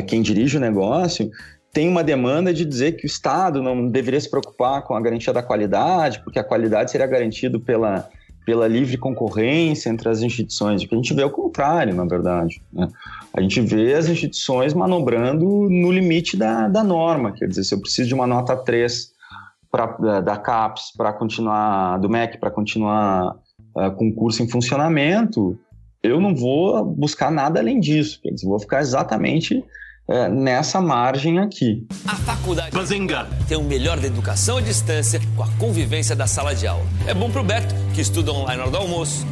quem dirige o negócio, tem uma demanda de dizer que o Estado não deveria se preocupar com a garantia da qualidade, porque a qualidade seria garantida pela, pela livre concorrência entre as instituições. O que a gente vê é o contrário, na verdade. Né? A gente vê as instituições manobrando no limite da, da norma. Quer dizer, se eu preciso de uma nota 3 pra, da CAPES para continuar, do MEC, para continuar uh, com o curso em funcionamento, eu não vou buscar nada além disso. Quer dizer, vou ficar exatamente é, nessa margem aqui. A faculdade Bazinga. tem o melhor da educação à distância com a convivência da sala de aula. É bom para o Beto, que estuda online na hora do almoço.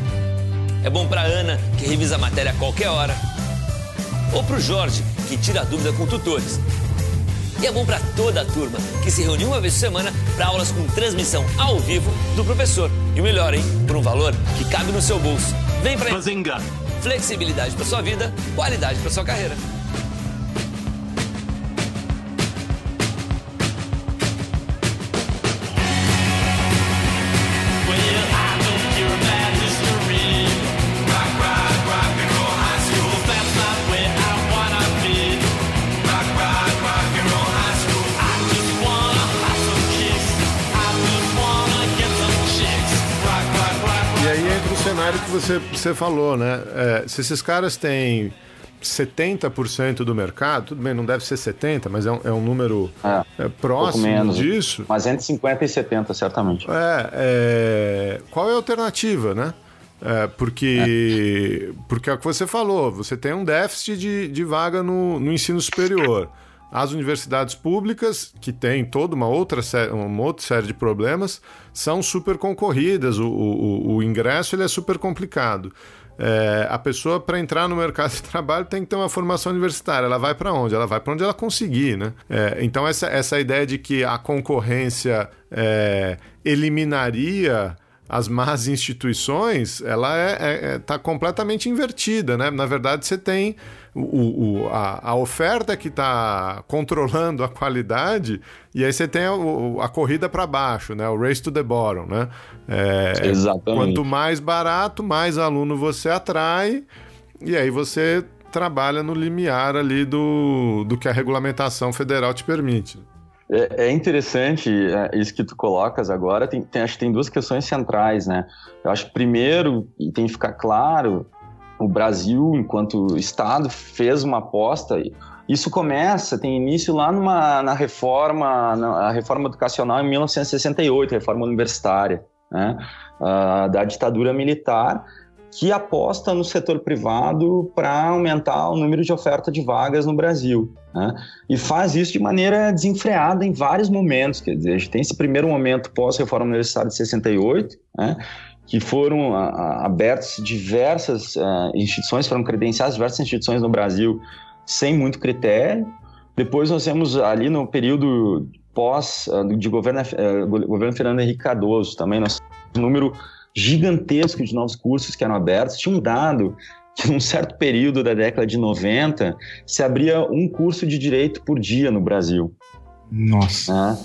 É bom para Ana, que revisa a matéria a qualquer hora. Ou para o Jorge, que tira a dúvida com tutores. E é bom para toda a turma, que se reúne uma vez por semana para aulas com transmissão ao vivo do professor. E o melhor, hein? Por um valor que cabe no seu bolso. Vem Bazinga. Flexibilidade para sua vida, qualidade para sua carreira. Que você, você falou, né? É, se esses caras têm 70% do mercado, tudo bem, não deve ser 70%, mas é um, é um número é, é próximo menos, disso. Mas entre 50 e 70, certamente. É, é qual é a alternativa, né? É, porque, é. porque é o que você falou, você tem um déficit de, de vaga no, no ensino superior. As universidades públicas, que têm toda uma outra, uma outra série de problemas, são super concorridas, o, o, o ingresso ele é super complicado. É, a pessoa, para entrar no mercado de <laughs> trabalho, tem que ter uma formação universitária. Ela vai para onde? Ela vai para onde ela conseguir, né? É, então, essa, essa ideia de que a concorrência é, eliminaria as más instituições, ela está é, é, é completamente invertida, né? Na verdade, você tem o, o, a, a, oferta que está controlando a qualidade, e aí você tem a, a corrida para baixo, né? O race to the bottom, né? É, Exatamente. Quanto mais barato, mais aluno você atrai, e aí você trabalha no limiar ali do, do que a regulamentação federal te permite. É, é interessante é, isso que tu colocas agora. Tem, tem, acho que tem duas questões centrais, né? Eu acho que primeiro, e tem que ficar claro, o Brasil, enquanto Estado, fez uma aposta. Isso começa, tem início lá numa, na reforma, na reforma educacional em 1968, reforma universitária, né? Uh, da ditadura militar, que aposta no setor privado para aumentar o número de oferta de vagas no Brasil. Né? E faz isso de maneira desenfreada em vários momentos. Quer dizer, a gente tem esse primeiro momento pós-reforma universitária de 68, né? Que foram a, a, abertas diversas uh, instituições, foram credenciadas diversas instituições no Brasil sem muito critério. Depois nós temos ali no período pós de governo, governo Fernando Henrique Cardoso também, nós um número gigantesco de novos cursos que eram abertos. Tinha um dado que num certo período da década de 90 se abria um curso de direito por dia no Brasil. Nossa. Né?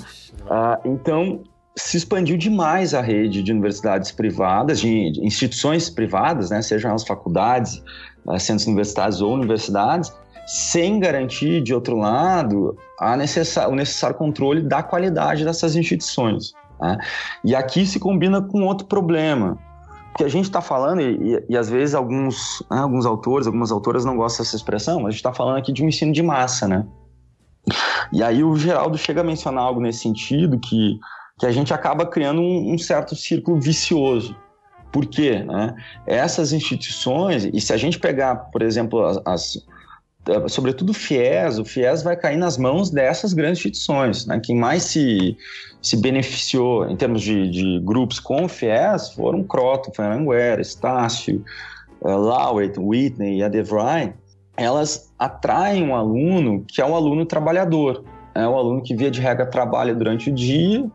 Ah, então, se expandiu demais a rede de universidades privadas, de, instituições privadas, né, sejam as faculdades, ah, centros universitários ou universidades, sem garantir, de outro lado, necessar, o necessário controle da qualidade dessas instituições. Né? E aqui se combina com outro problema, que a gente está falando, e, e, às vezes alguns, né, alguns autores, algumas autoras não gostam dessa expressão, mas a gente está falando aqui de um ensino de massa, né? E aí o Geraldo chega a mencionar algo nesse sentido, que, que a gente acaba criando um, um certo círculo vicioso. Por quê? Né? Essas instituições, e se a gente pegar, por exemplo, as, as sobretudo o FIES, o FIES vai cair nas mãos dessas grandes instituições. Né? Quem mais se, se beneficiou em termos de, de grupos com o FIES foram Croton, foi Anguera, Estácio, uh, Whitney e a DeVry. Elas atraem um aluno que é um aluno trabalhador, é um aluno que via de regra trabalha durante o dia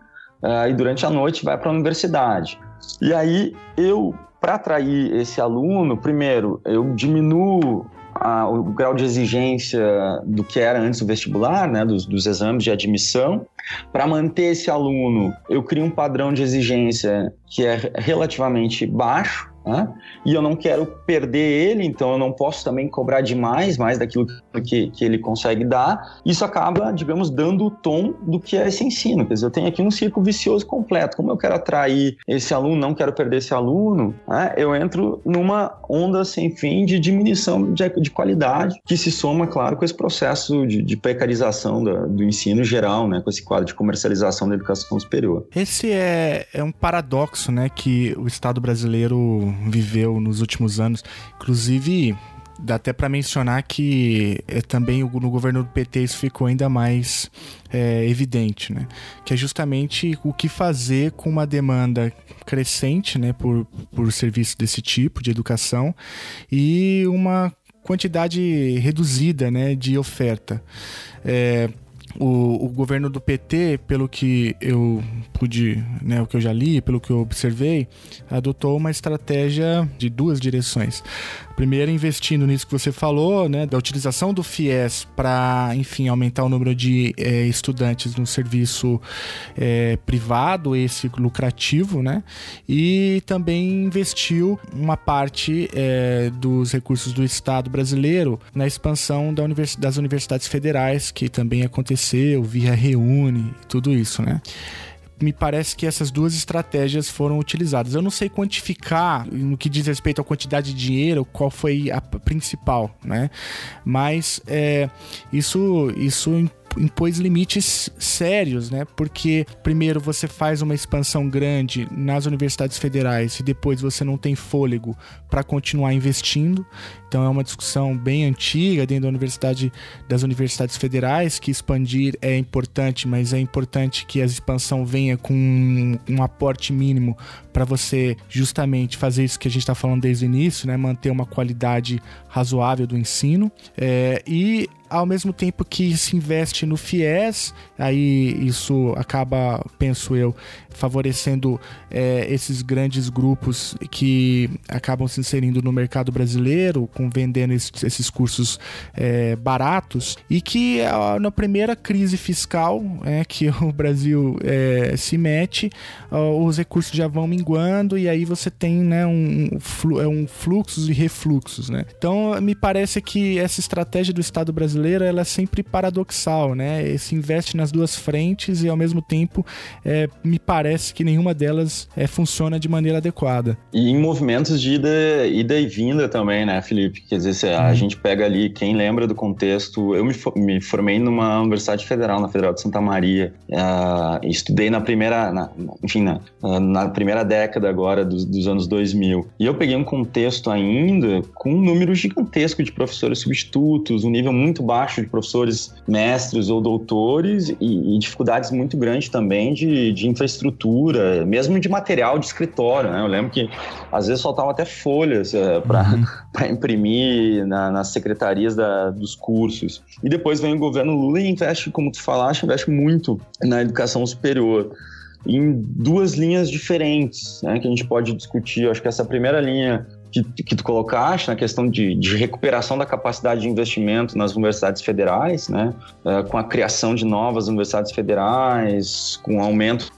uh, e durante a noite vai para a universidade. E aí eu, para atrair esse aluno, primeiro eu diminuo a, o grau de exigência do que era antes do vestibular, né, dos, dos exames de admissão. Para manter esse aluno, eu crio um padrão de exigência que é relativamente baixo, né? E eu não quero perder ele, então eu não posso também cobrar demais, mais daquilo que, que ele consegue dar. Isso acaba, digamos, dando o tom do que é esse ensino. Quer dizer, eu tenho aqui um círculo vicioso completo. Como eu quero atrair esse aluno, não quero perder esse aluno, né? eu entro numa onda sem fim de diminuição de, de qualidade, que se soma, claro, com esse processo de, de precarização do, do ensino geral, né? com esse quadro de comercialização da educação superior. Esse é, é um paradoxo né, que o Estado brasileiro viveu nos últimos anos. Inclusive, dá até para mencionar que é, também no governo do PT isso ficou ainda mais é, evidente, né? Que é justamente o que fazer com uma demanda crescente, né, por, por serviços desse tipo de educação e uma quantidade reduzida, né, de oferta. É, o, o, governo do PT, pelo que eu pude, né, o que eu já li, pelo que eu observei, adotou uma estratégia de duas direções. Primeiro, investindo nisso que você falou, né, da utilização do FIES para, enfim, aumentar o número de é, estudantes no serviço é, privado, esse lucrativo, né, e também investiu uma parte é, dos recursos do Estado brasileiro na expansão da das universidades federais, que também aconteceu via Reúne, tudo isso, né me parece que essas duas estratégias foram utilizadas. Eu não sei quantificar no que diz respeito à quantidade de dinheiro qual foi a principal, né? Mas é, isso, isso impôs limites sérios, né? Porque primeiro você faz uma expansão grande nas universidades federais e depois você não tem fôlego para continuar investindo. Então é uma discussão bem antiga dentro da universidade das universidades federais que expandir é importante, mas é importante que a expansão venha com um, um aporte mínimo para você justamente fazer isso que a gente está falando desde o início, né? Manter uma qualidade razoável do ensino é, e ao mesmo tempo que se investe no FIES, aí isso acaba, penso eu, favorecendo é, esses grandes grupos que acabam se inserindo no mercado brasileiro, com vendendo esses, esses cursos é, baratos, e que na primeira crise fiscal é, <laughs> que o Brasil é, se mete, os recursos já vão minguando e aí você tem né, um, é um fluxos e refluxos. Né? Então, me parece que essa estratégia do Estado brasileiro ela é sempre paradoxal, né? Se investe nas duas frentes e ao mesmo tempo é, me parece que nenhuma delas é, funciona de maneira adequada. E em movimentos de ida, ida e vinda também, né, Felipe? Quer dizer, a hum. gente pega ali, quem lembra do contexto, eu me, me formei numa universidade federal, na Federal de Santa Maria, uh, estudei na primeira, na, enfim, na, na, primeira década agora dos, dos anos 2000. E eu peguei um contexto ainda com um número gigantesco de professores substitutos, um nível muito baixo de professores mestres ou doutores e, e dificuldades muito grandes também de, de, infraestrutura, mesmo de material de escritório. Né? Eu lembro que às vezes faltavam até folhas é, para uhum. <laughs> imprimir na, nas secretarias da, dos cursos. E depois vem o governo Lula e investe, como tu falaste, investe muito na educação superior em duas linhas diferentes, né, que a gente pode discutir. Eu acho que essa primeira linha que, que tu colocaste na questão de, de, recuperação da capacidade de investimento nas universidades federais, né, é, com a criação de novas universidades federais, com o aumento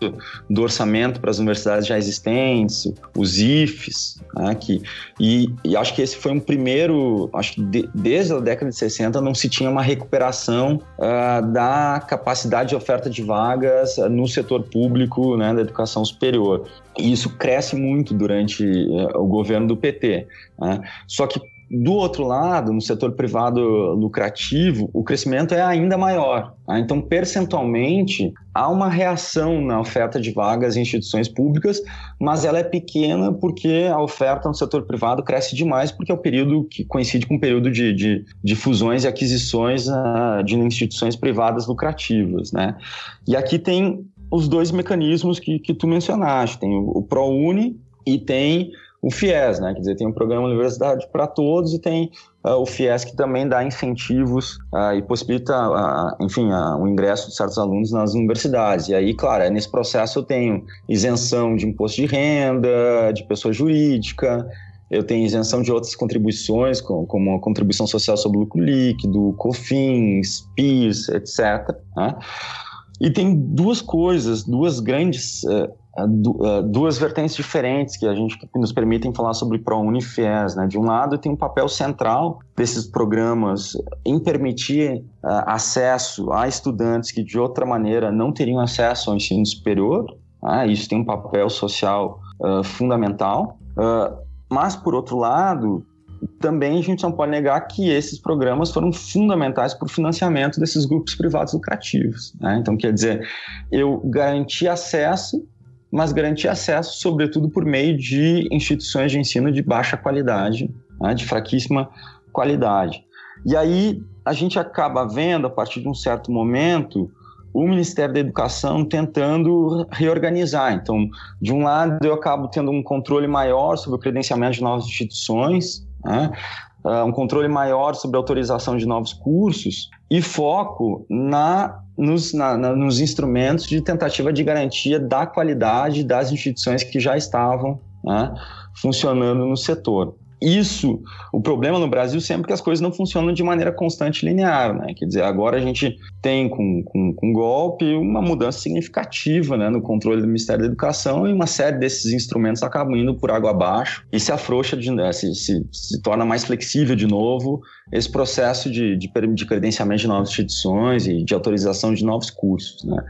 do orçamento para as universidades já existentes, os IFES, né, que, e, e, acho que esse foi um primeiro, acho que de, desde a década de 60 não se tinha uma recuperação uh, da capacidade de oferta de vagas no setor público né, da educação superior. E isso cresce muito durante uh, o governo do PT. Né? Só que do outro lado, no setor privado lucrativo, o crescimento é ainda maior. Tá? Então, percentualmente, há uma reação na oferta de vagas em instituições públicas, mas ela é pequena porque a oferta no setor privado cresce demais, porque é o período que coincide com o período de, de, de fusões e aquisições uh, de instituições privadas lucrativas. Né? E aqui tem os dois mecanismos que, que tu mencionaste: tem o, o ProUni e tem o FIES, né? Quer dizer, tem o programa Universidade para Todos e tem uh, o FIES que também dá incentivos uh, e possibilita, uh, enfim, o ingresso de certos alunos nas universidades. E aí, claro, é nesse processo eu tenho isenção de imposto de renda, de pessoa jurídica, eu tenho isenção de outras contribuições, como a contribuição social sobre lucro líquido, COFINS, PIS, etc. Né? E tem duas coisas, duas grandes uh, duas vertentes diferentes que a gente que nos permitem falar sobre ProUni e FIES. Né? De um lado, tem um papel central desses programas em permitir acesso a estudantes que de outra maneira não teriam acesso ao ensino superior. Né? Isso tem um papel social fundamental. Mas, por outro lado, também a gente não pode negar que esses programas foram fundamentais para o financiamento desses grupos privados lucrativos. Né? Então, quer dizer, eu garanti acesso mas garantir acesso, sobretudo por meio de instituições de ensino de baixa qualidade, né, de fraquíssima qualidade. E aí a gente acaba vendo, a partir de um certo momento, o Ministério da Educação tentando reorganizar. Então, de um lado, eu acabo tendo um controle maior sobre o credenciamento de novas instituições, né? uh, um controle maior sobre a autorização de novos cursos e foco na nos, na, na, nos instrumentos de tentativa de garantia da qualidade das instituições que já estavam né, funcionando no setor isso, o problema no Brasil sempre é que as coisas não funcionam de maneira constante e linear, né? Quer dizer, agora a gente tem com, com, com golpe uma mudança significativa né, no controle do Ministério da Educação e uma série desses instrumentos acabam indo por água abaixo e se afrouxa, de, né, se, se, se torna mais flexível de novo esse processo de, de, de credenciamento de novas instituições e de autorização de novos cursos, né?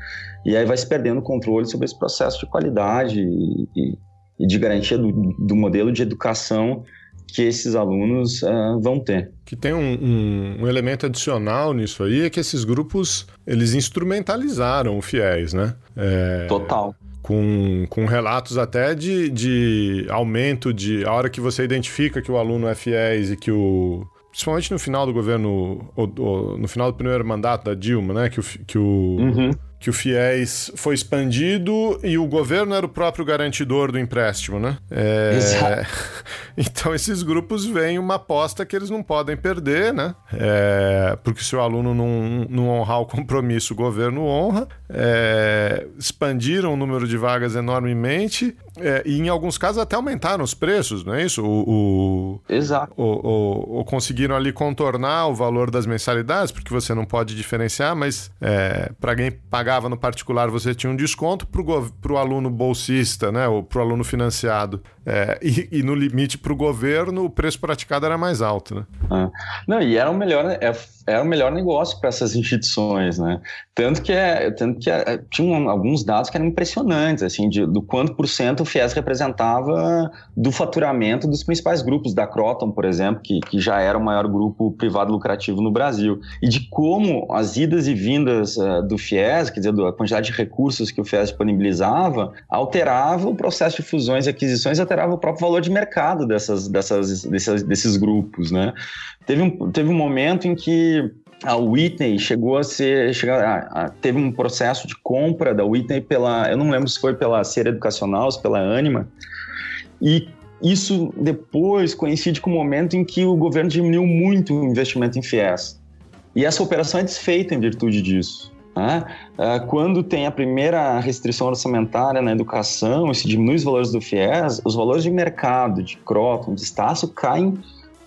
E aí vai se perdendo o controle sobre esse processo de qualidade e, e, e de garantia do, do modelo de educação que esses alunos uh, vão ter. Que tem um, um, um, elemento adicional nisso aí é que esses grupos eles instrumentalizaram o FIES, né? É, Total. Com, com relatos até de, de aumento de. A hora que você identifica que o aluno é FIES e que o. Principalmente no final do governo, ou, ou, no final do primeiro mandato da Dilma, né? Que o, que o, uhum que o FIES foi expandido e o governo era o próprio garantidor do empréstimo, né? É... Exato. <laughs> <laughs> Então esses grupos veem uma aposta que eles não podem perder, né? É... Porque se o aluno não, não honrar o compromisso, o governo honra. É... Expandiram o número de vagas enormemente é, e em alguns casos até aumentaram os preços, não é isso? O, o Exato. Ou conseguiram ali contornar o valor das mensalidades, porque você não pode diferenciar, mas é, para quem pagava no particular você tinha um desconto, para o aluno bolsista, né? Ou para o aluno financiado. É, e, e, no limite para o governo o preço praticado era mais alto, né? É. Não, e era o melhor, é, era o melhor negócio para essas instituições, né? Tanto que, é, tanto que é, tinham alguns dados que eram impressionantes, assim, de, do quanto por cento o FIES representava do faturamento dos principais grupos, da Croton, por exemplo, que, que já era o maior grupo privado lucrativo no Brasil, e de como as idas e vindas uh, do FIES, quer dizer, a quantidade de recursos que o FIES disponibilizava, alterava o processo de fusões e aquisições, alterava o próprio valor de mercado dessas, dessas, desses, desses grupos, né? Teve um, teve um momento em que a Whitney chegou a ser. Chegar a, a, teve um processo de compra da Whitney pela. Eu não lembro se foi pela Ser Educacional, se pela Anima. E isso depois coincide com o momento em que o governo diminuiu muito o investimento em FIES. E essa operação é desfeita em virtude disso. Né? Ah, quando tem a primeira restrição orçamentária na educação e se diminui os valores do FIES, os valores de mercado, de Croton, de Estácio, caem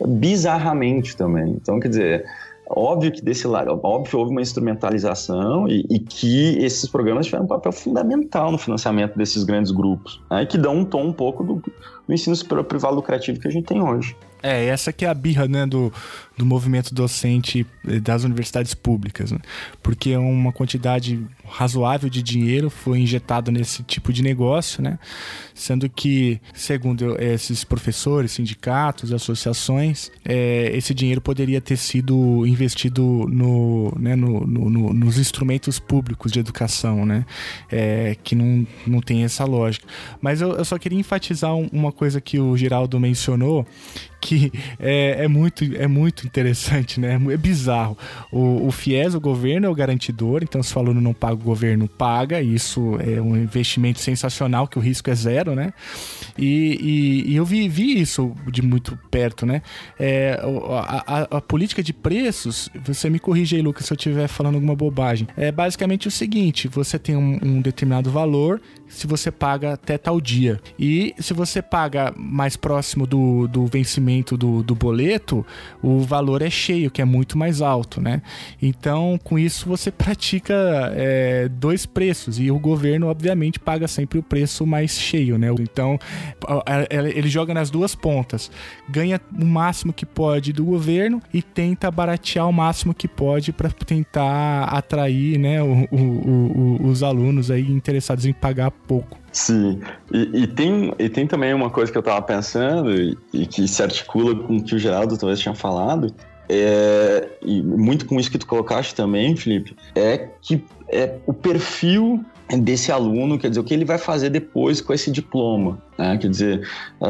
bizarramente também. Então, quer dizer, Óbvio que desse lado, óbvio houve uma instrumentalização e, e, que esses programas tiveram um papel fundamental no financiamento desses grandes grupos, né, que dão um tom um pouco do, do ensino superior privado lucrativo que a gente tem hoje. É, essa que é a birra, né, do, do movimento docente eh, das universidades públicas, né? porque uma quantidade razoável de dinheiro foi injetado nesse tipo de negócio, né? Sendo que, segundo esses professores, sindicatos, associações, é, esse dinheiro poderia ter sido investido no, né, no, no, no nos instrumentos públicos de educação, né? É, que não, não tem essa lógica. Mas eu, eu só queria enfatizar uma coisa que o Geraldo mencionou, que é, é, muito, é muito interessante, né? É bizarro. O, o FIES, o governo, é o garantidor, então se o aluno não paga, o governo paga. Isso é um investimento sensacional, que o risco é zero, né? E, e, e eu vi, vi isso de muito perto, né? É, a, a, a, política de preços, você me corrige aí, Lucas, se eu estiver falando alguma bobagem. É basicamente o seguinte: você tem um, um determinado valor, se você paga até tal dia. E se você paga mais próximo do, do vencimento do, do boleto, o valor é cheio, que é muito mais alto, né? Então, com isso, você <laughs> pratica é, dois preços. E o governo, obviamente, paga sempre o preço mais cheio, né? Então, ele joga nas duas pontas. Ganha o máximo que pode do governo e tenta baratear o máximo que pode para tentar atrair né, o, o, o, os alunos aí interessados em pagar pouco. Sim, e, e, tem, e tem também uma coisa que eu estava pensando e, e, que se articula com o que o Geraldo talvez tinha falado, é, e muito com isso que tu colocaste também, Felipe, é que é o perfil desse aluno, quer dizer, o que ele vai fazer depois com esse diploma. Né? Quer dizer,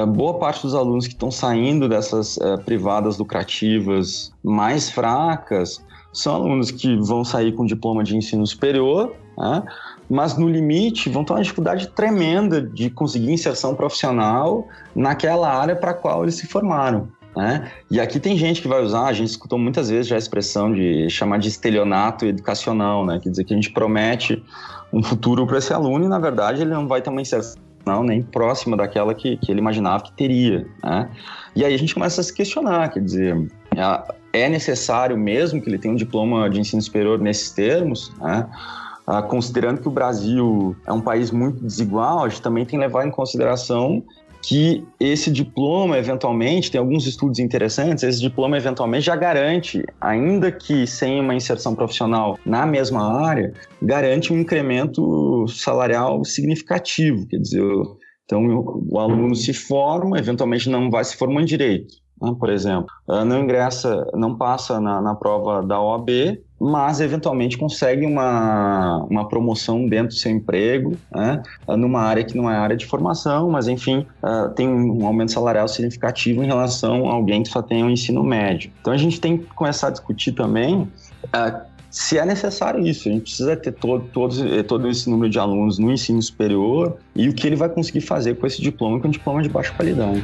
boa parte dos alunos que estão saindo dessas uh, privadas lucrativas mais fracas são alunos que vão sair com diploma de ensino superior, né? Mas no limite vão ter uma dificuldade tremenda de conseguir inserção profissional naquela área para a qual eles se formaram. Né? E aqui tem gente que vai usar, a gente escutou muitas vezes já a expressão de chamar de estelionato educacional, né? quer dizer que a gente promete um futuro para esse aluno e na verdade ele não vai ter uma inserção nem próxima daquela que, que ele imaginava que teria. Né? E aí a gente começa a se questionar, quer dizer, é necessário mesmo que ele tenha um diploma de ensino superior nesses termos? Né? Ah, considerando que o Brasil é um país muito desigual, a gente também tem que levar em consideração que esse diploma, eventualmente, tem alguns estudos interessantes, esse diploma, eventualmente, já garante, ainda que sem uma inserção profissional na mesma área, garante um incremento salarial significativo. Quer dizer, então o aluno se forma, eventualmente não vai se formar em direito, né, por exemplo, ah, não ingressa, não passa na, na prova da OAB, mas eventualmente consegue uma, uma promoção dentro do seu emprego, né, numa área que não é área de formação, mas enfim, uh, tem um aumento salarial significativo em relação a alguém que só tem um ensino médio. Então a gente tem que começar a discutir também uh, se é necessário isso. A gente precisa ter todo, todo, todo esse número de alunos no ensino superior e o que ele vai conseguir fazer com esse diploma, que é um diploma de baixa qualidade.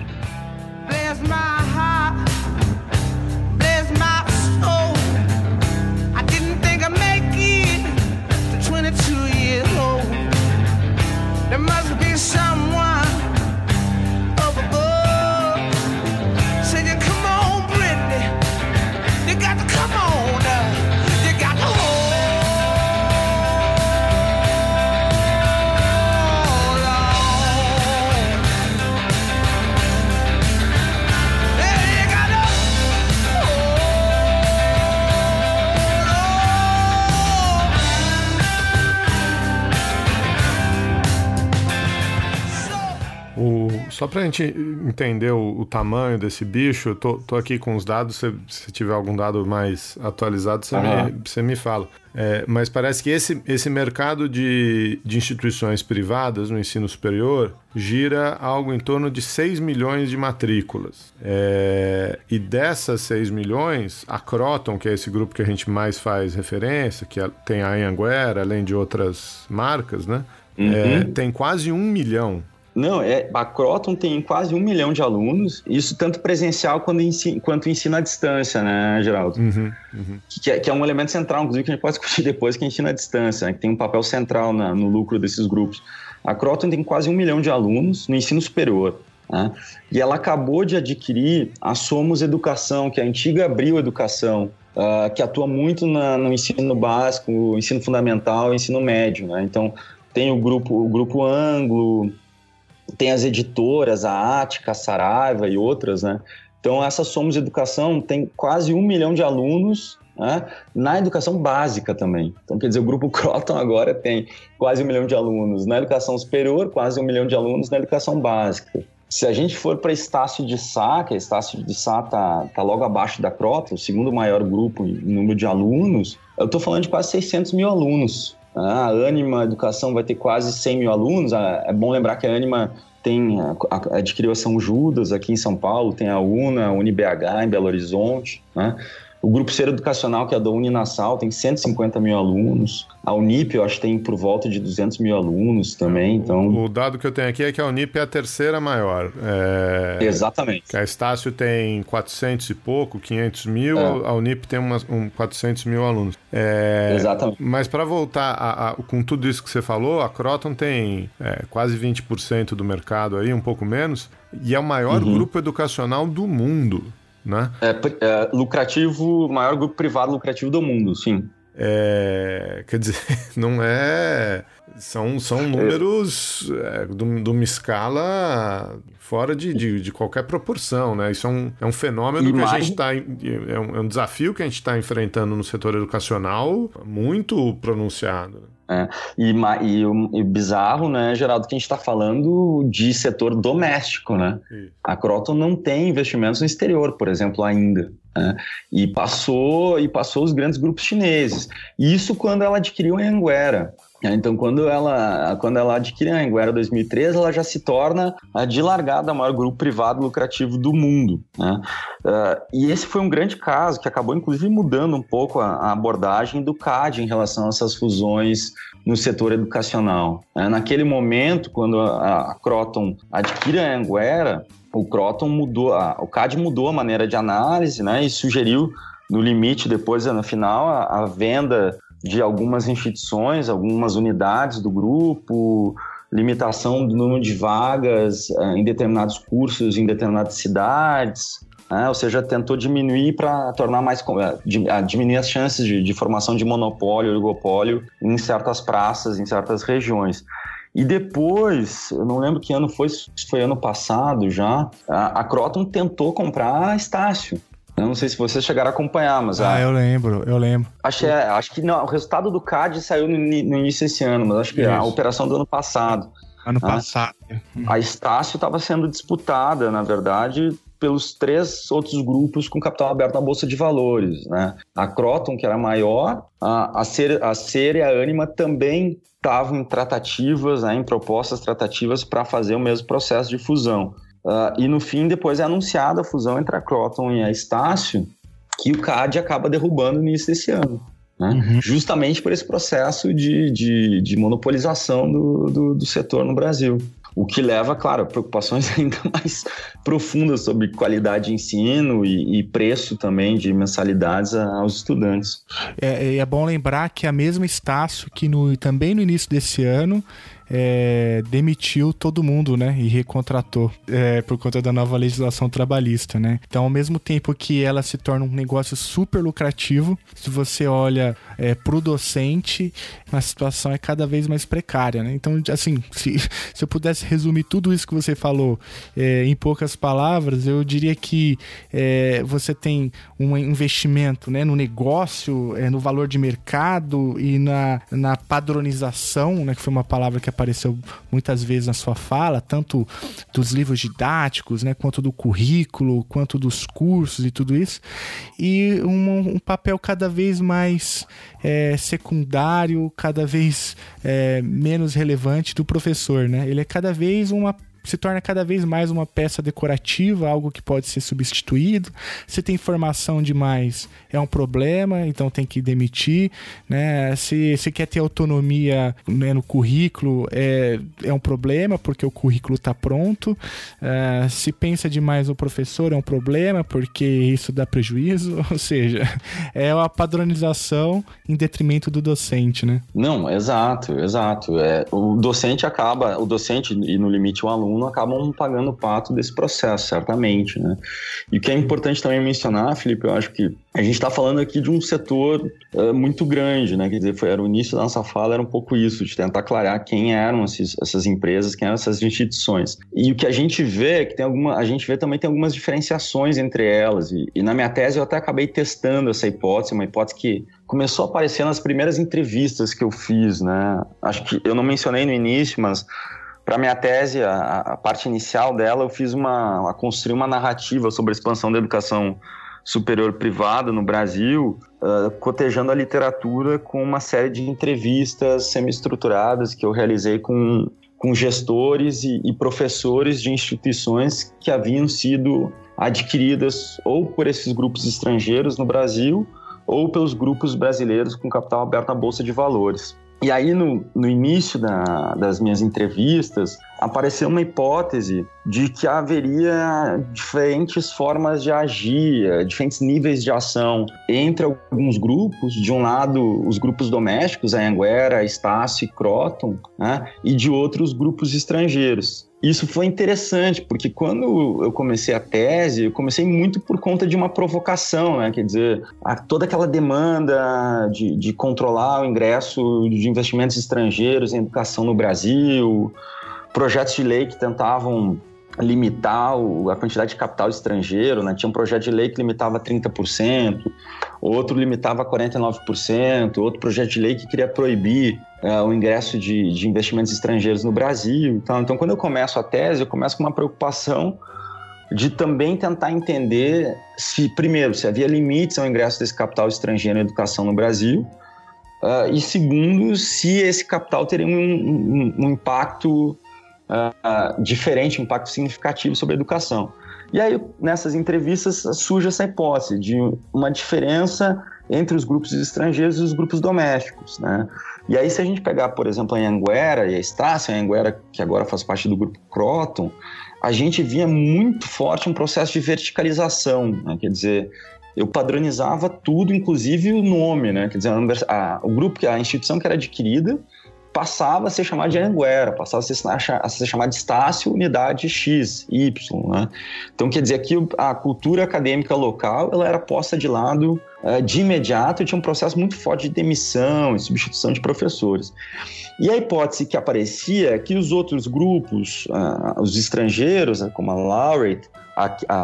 Só para a gente entender o, o, tamanho desse bicho, eu tô, tô aqui com os dados, se, se tiver algum dado mais atualizado, você, uhum. me, você me fala. É, mas parece que esse, esse mercado de, de instituições privadas no ensino superior gira algo em torno de 6 milhões de matrículas. É, e dessas 6 milhões, a Croton, que é esse grupo que a gente mais faz referência, que é, tem a Anhanguera, além de outras marcas, né? Uhum. É, tem quase um milhão não, é, a Croton tem quase um milhão de alunos, isso tanto presencial quanto ensino, quanto ensino à distância, né, Geraldo? Uhum, uhum. Que, é, que, é, um elemento central, inclusive, que a gente pode discutir <laughs> depois, que é ensino à distância, né, que tem um papel central na, no lucro desses grupos. A Croton tem quase um milhão de alunos no ensino superior. Né? E ela acabou de adquirir a Somos Educação, que é a antiga Abril Educação, uh, que atua muito na, no ensino básico, ensino fundamental e ensino médio. Né? Então, tem o grupo, o grupo Anglo, tem as editoras, a Ática, a Saraiva e outras, né? Então, essa Somos Educação tem quase um milhão de alunos né? na educação básica também. Então, quer dizer, o Grupo <laughs> Croton agora tem quase um milhão de alunos na educação superior, quase um milhão de alunos na educação básica. Se a gente for para Estácio de Sá, que a Estácio de Sá está tá logo abaixo da Croton, o segundo maior grupo em número de alunos, eu estou falando de quase 600 mil alunos. A Anima Educação vai ter quase 100 mil alunos. É bom lembrar que a Anima tem adquiriu a São Judas aqui em São Paulo, tem a UNA, a UniBH em Belo Horizonte, né? O Grupo Ser Educacional, que é da Uninasal, tem 150 mil alunos. A Unip, eu acho que tem por volta de 200 mil alunos também. Então... O, dado que eu tenho aqui é que a Unip é a terceira maior. É... Exatamente. A Estácio tem 400 e pouco, 500 mil. É. A Unip tem umas, um 400 mil alunos. É... Exatamente. Mas para voltar a, a, com tudo isso que você falou, a Croton tem é, quase 20% do mercado aí, um pouco menos. E é o maior uhum. grupo educacional do mundo né? É, é, lucrativo, maior grupo privado lucrativo do mundo, sim. É, quer dizer, <laughs> não é. São, são números é, de, de, uma escala fora de, de, de, qualquer proporção, né? Isso é um, é um fenômeno que a gente está. É, um, é um desafio que a gente está enfrentando no setor educacional muito pronunciado. Né? É, e, e, e, bizarro, né, Geraldo, que a gente está falando de setor doméstico, né? A Croton não tem investimentos no exterior, por exemplo, ainda. Né? E passou e passou os grandes grupos chineses. Isso quando ela adquiriu a Anguera. Né? Então, quando ela, quando ela adquire a Anguera 2013, ela já se torna a de largada maior grupo privado lucrativo do mundo. Né? Uh, e esse foi um grande caso que acabou, inclusive, mudando um pouco a, abordagem do CAD em relação a essas fusões no setor educacional. Uh, naquele momento, quando a, Croton adquire a Anguera, o Croton mudou, o CAD mudou a maneira de análise né, e sugeriu no limite, depois no final, a venda de algumas instituições, algumas unidades do grupo, limitação do número de vagas uh, em determinados cursos, em determinadas cidades, né? ou seja, tentou diminuir para tornar mais uh, diminuir as chances de, de, formação de monopólio, oligopólio em certas praças, em certas regiões. E depois, eu não lembro que ano foi, foi ano passado já, a, a Croton tentou comprar a Estácio. Eu não sei se vocês chegaram a acompanhar, mas. Ah, a... eu lembro, eu lembro. Acho, é, acho que não, o resultado do CAD saiu no, no início desse ano, mas acho que Isso. a operação do ano passado. Ano né? passado. A Estácio estava sendo disputada, na verdade, pelos três outros grupos com capital aberto na Bolsa de Valores. Né? A Croton, que era maior, a, a, Ser, a Ser e a Anima também estavam em tratativas, né, em propostas tratativas para fazer o mesmo processo de fusão. Uh, e no fim, depois é anunciada a fusão entre a Croton e a Estácio, que o CAD acaba derrubando no início desse ano. Né? Uhum. Justamente por esse processo de, de, de monopolização do, do, do, setor no Brasil. O que leva, claro, a preocupações <laughs> ainda mais profundas sobre qualidade de ensino e, e preço também de mensalidades aos estudantes. É, é bom lembrar que a mesma Estácio, que no, também no início desse ano é, demitiu todo mundo, né? E recontratou é, por conta da nova legislação trabalhista, né? Então, ao mesmo tempo que ela se torna um negócio super lucrativo, se você olha é, pro docente, a situação é cada vez mais precária, né? Então, assim, se, se eu pudesse resumir tudo isso que você falou é, em poucas palavras, eu diria que é, você tem um investimento né, no negócio, é, no valor de mercado e na, na padronização, né? Que foi uma palavra que apareceu muitas vezes na sua fala, tanto dos livros didáticos, né, quanto do currículo, quanto dos cursos e tudo isso, e um, um papel cada vez mais secundário, cada vez menos relevante do professor, né? Ele é cada vez uma se torna cada vez mais uma peça decorativa, algo que pode ser substituído. Se tem informação demais, é um problema, então tem que demitir. Né? Se, se quer ter autonomia né, no currículo, é, é um problema, porque o currículo está pronto. Uh, se pensa demais o professor, é um problema, porque isso dá prejuízo. <laughs> Ou seja, é uma padronização em detrimento do docente, né? Não, exato, exato. É, o docente acaba, o docente e no limite o aluno aluno acabam pagando o pato desse processo, certamente, né? E o que é importante também mencionar, Felipe, eu acho que a gente está falando aqui de um setor uh, muito grande, né? Quer dizer, foi, era o início da nossa fala, era um pouco isso, de tentar aclarar quem eram esses, essas empresas, quem eram essas instituições. E o que a gente vê é que tem alguma, a gente vê também tem algumas diferenciações entre elas. E, e na minha tese eu até acabei testando essa hipótese, uma hipótese que começou a aparecer nas primeiras entrevistas que eu fiz, né? Acho que eu não mencionei no início, mas para minha tese, a, a, parte inicial dela, eu fiz uma, construir uma narrativa sobre a expansão da educação superior privada no Brasil, uh, cotejando a literatura com uma série de entrevistas semi-estruturadas que eu realizei com, com gestores e, e professores de instituições que haviam sido adquiridas ou por esses grupos estrangeiros no Brasil ou pelos grupos brasileiros com capital aberto na Bolsa de Valores. E aí, no, no início da, das minhas entrevistas, apareceu uma hipótese de que haveria diferentes formas de agir, diferentes níveis de ação entre alguns grupos. De um lado, os grupos domésticos, a Anguera, Estácio e Croton, né? e de outros grupos estrangeiros. Isso foi interessante, porque quando eu comecei a tese, eu comecei muito por conta de uma provocação, né? Quer dizer, toda aquela demanda de, de controlar o ingresso de investimentos estrangeiros em educação no Brasil, projetos de lei que tentavam limitar a quantidade de capital estrangeiro, né? Tinha um projeto de lei que limitava 30%, outro limitava 49%, outro projeto de lei que queria proibir uh, o ingresso de, de, investimentos estrangeiros no Brasil. Então, quando eu começo a tese, eu começo com uma preocupação de também tentar entender se, primeiro, se havia limites ao ingresso desse capital estrangeiro em educação no Brasil, uh, e segundo, se esse capital teria um, um, um impacto uh, diferente, um impacto significativo sobre a educação. E aí, nessas entrevistas, surge essa hipótese de uma diferença entre os grupos estrangeiros e os grupos domésticos, né? E aí, se a gente pegar, por exemplo, a Anguera e a Estácia, a Anguera, que agora faz parte do grupo Croton, a gente via muito forte um processo de verticalização, né? quer dizer, eu padronizava tudo, inclusive o nome, né? Quer dizer, a, a, o grupo, a instituição que era adquirida, passava a ser chamado de Anguera, passava a ser, chamado de Estácio Unidade X, Y, né? Então, quer dizer que a cultura acadêmica local, ela era posta de lado uh, de imediato e tinha um processo muito forte de demissão e substituição de professores. E a hipótese que aparecia é que os outros grupos, uh, os estrangeiros, né, como a Laureate,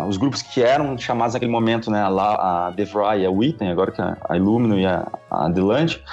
os grupos que eram chamados naquele momento, né, a, a DeVry e a Whitney, agora que a, Illumino e a, a Adelante,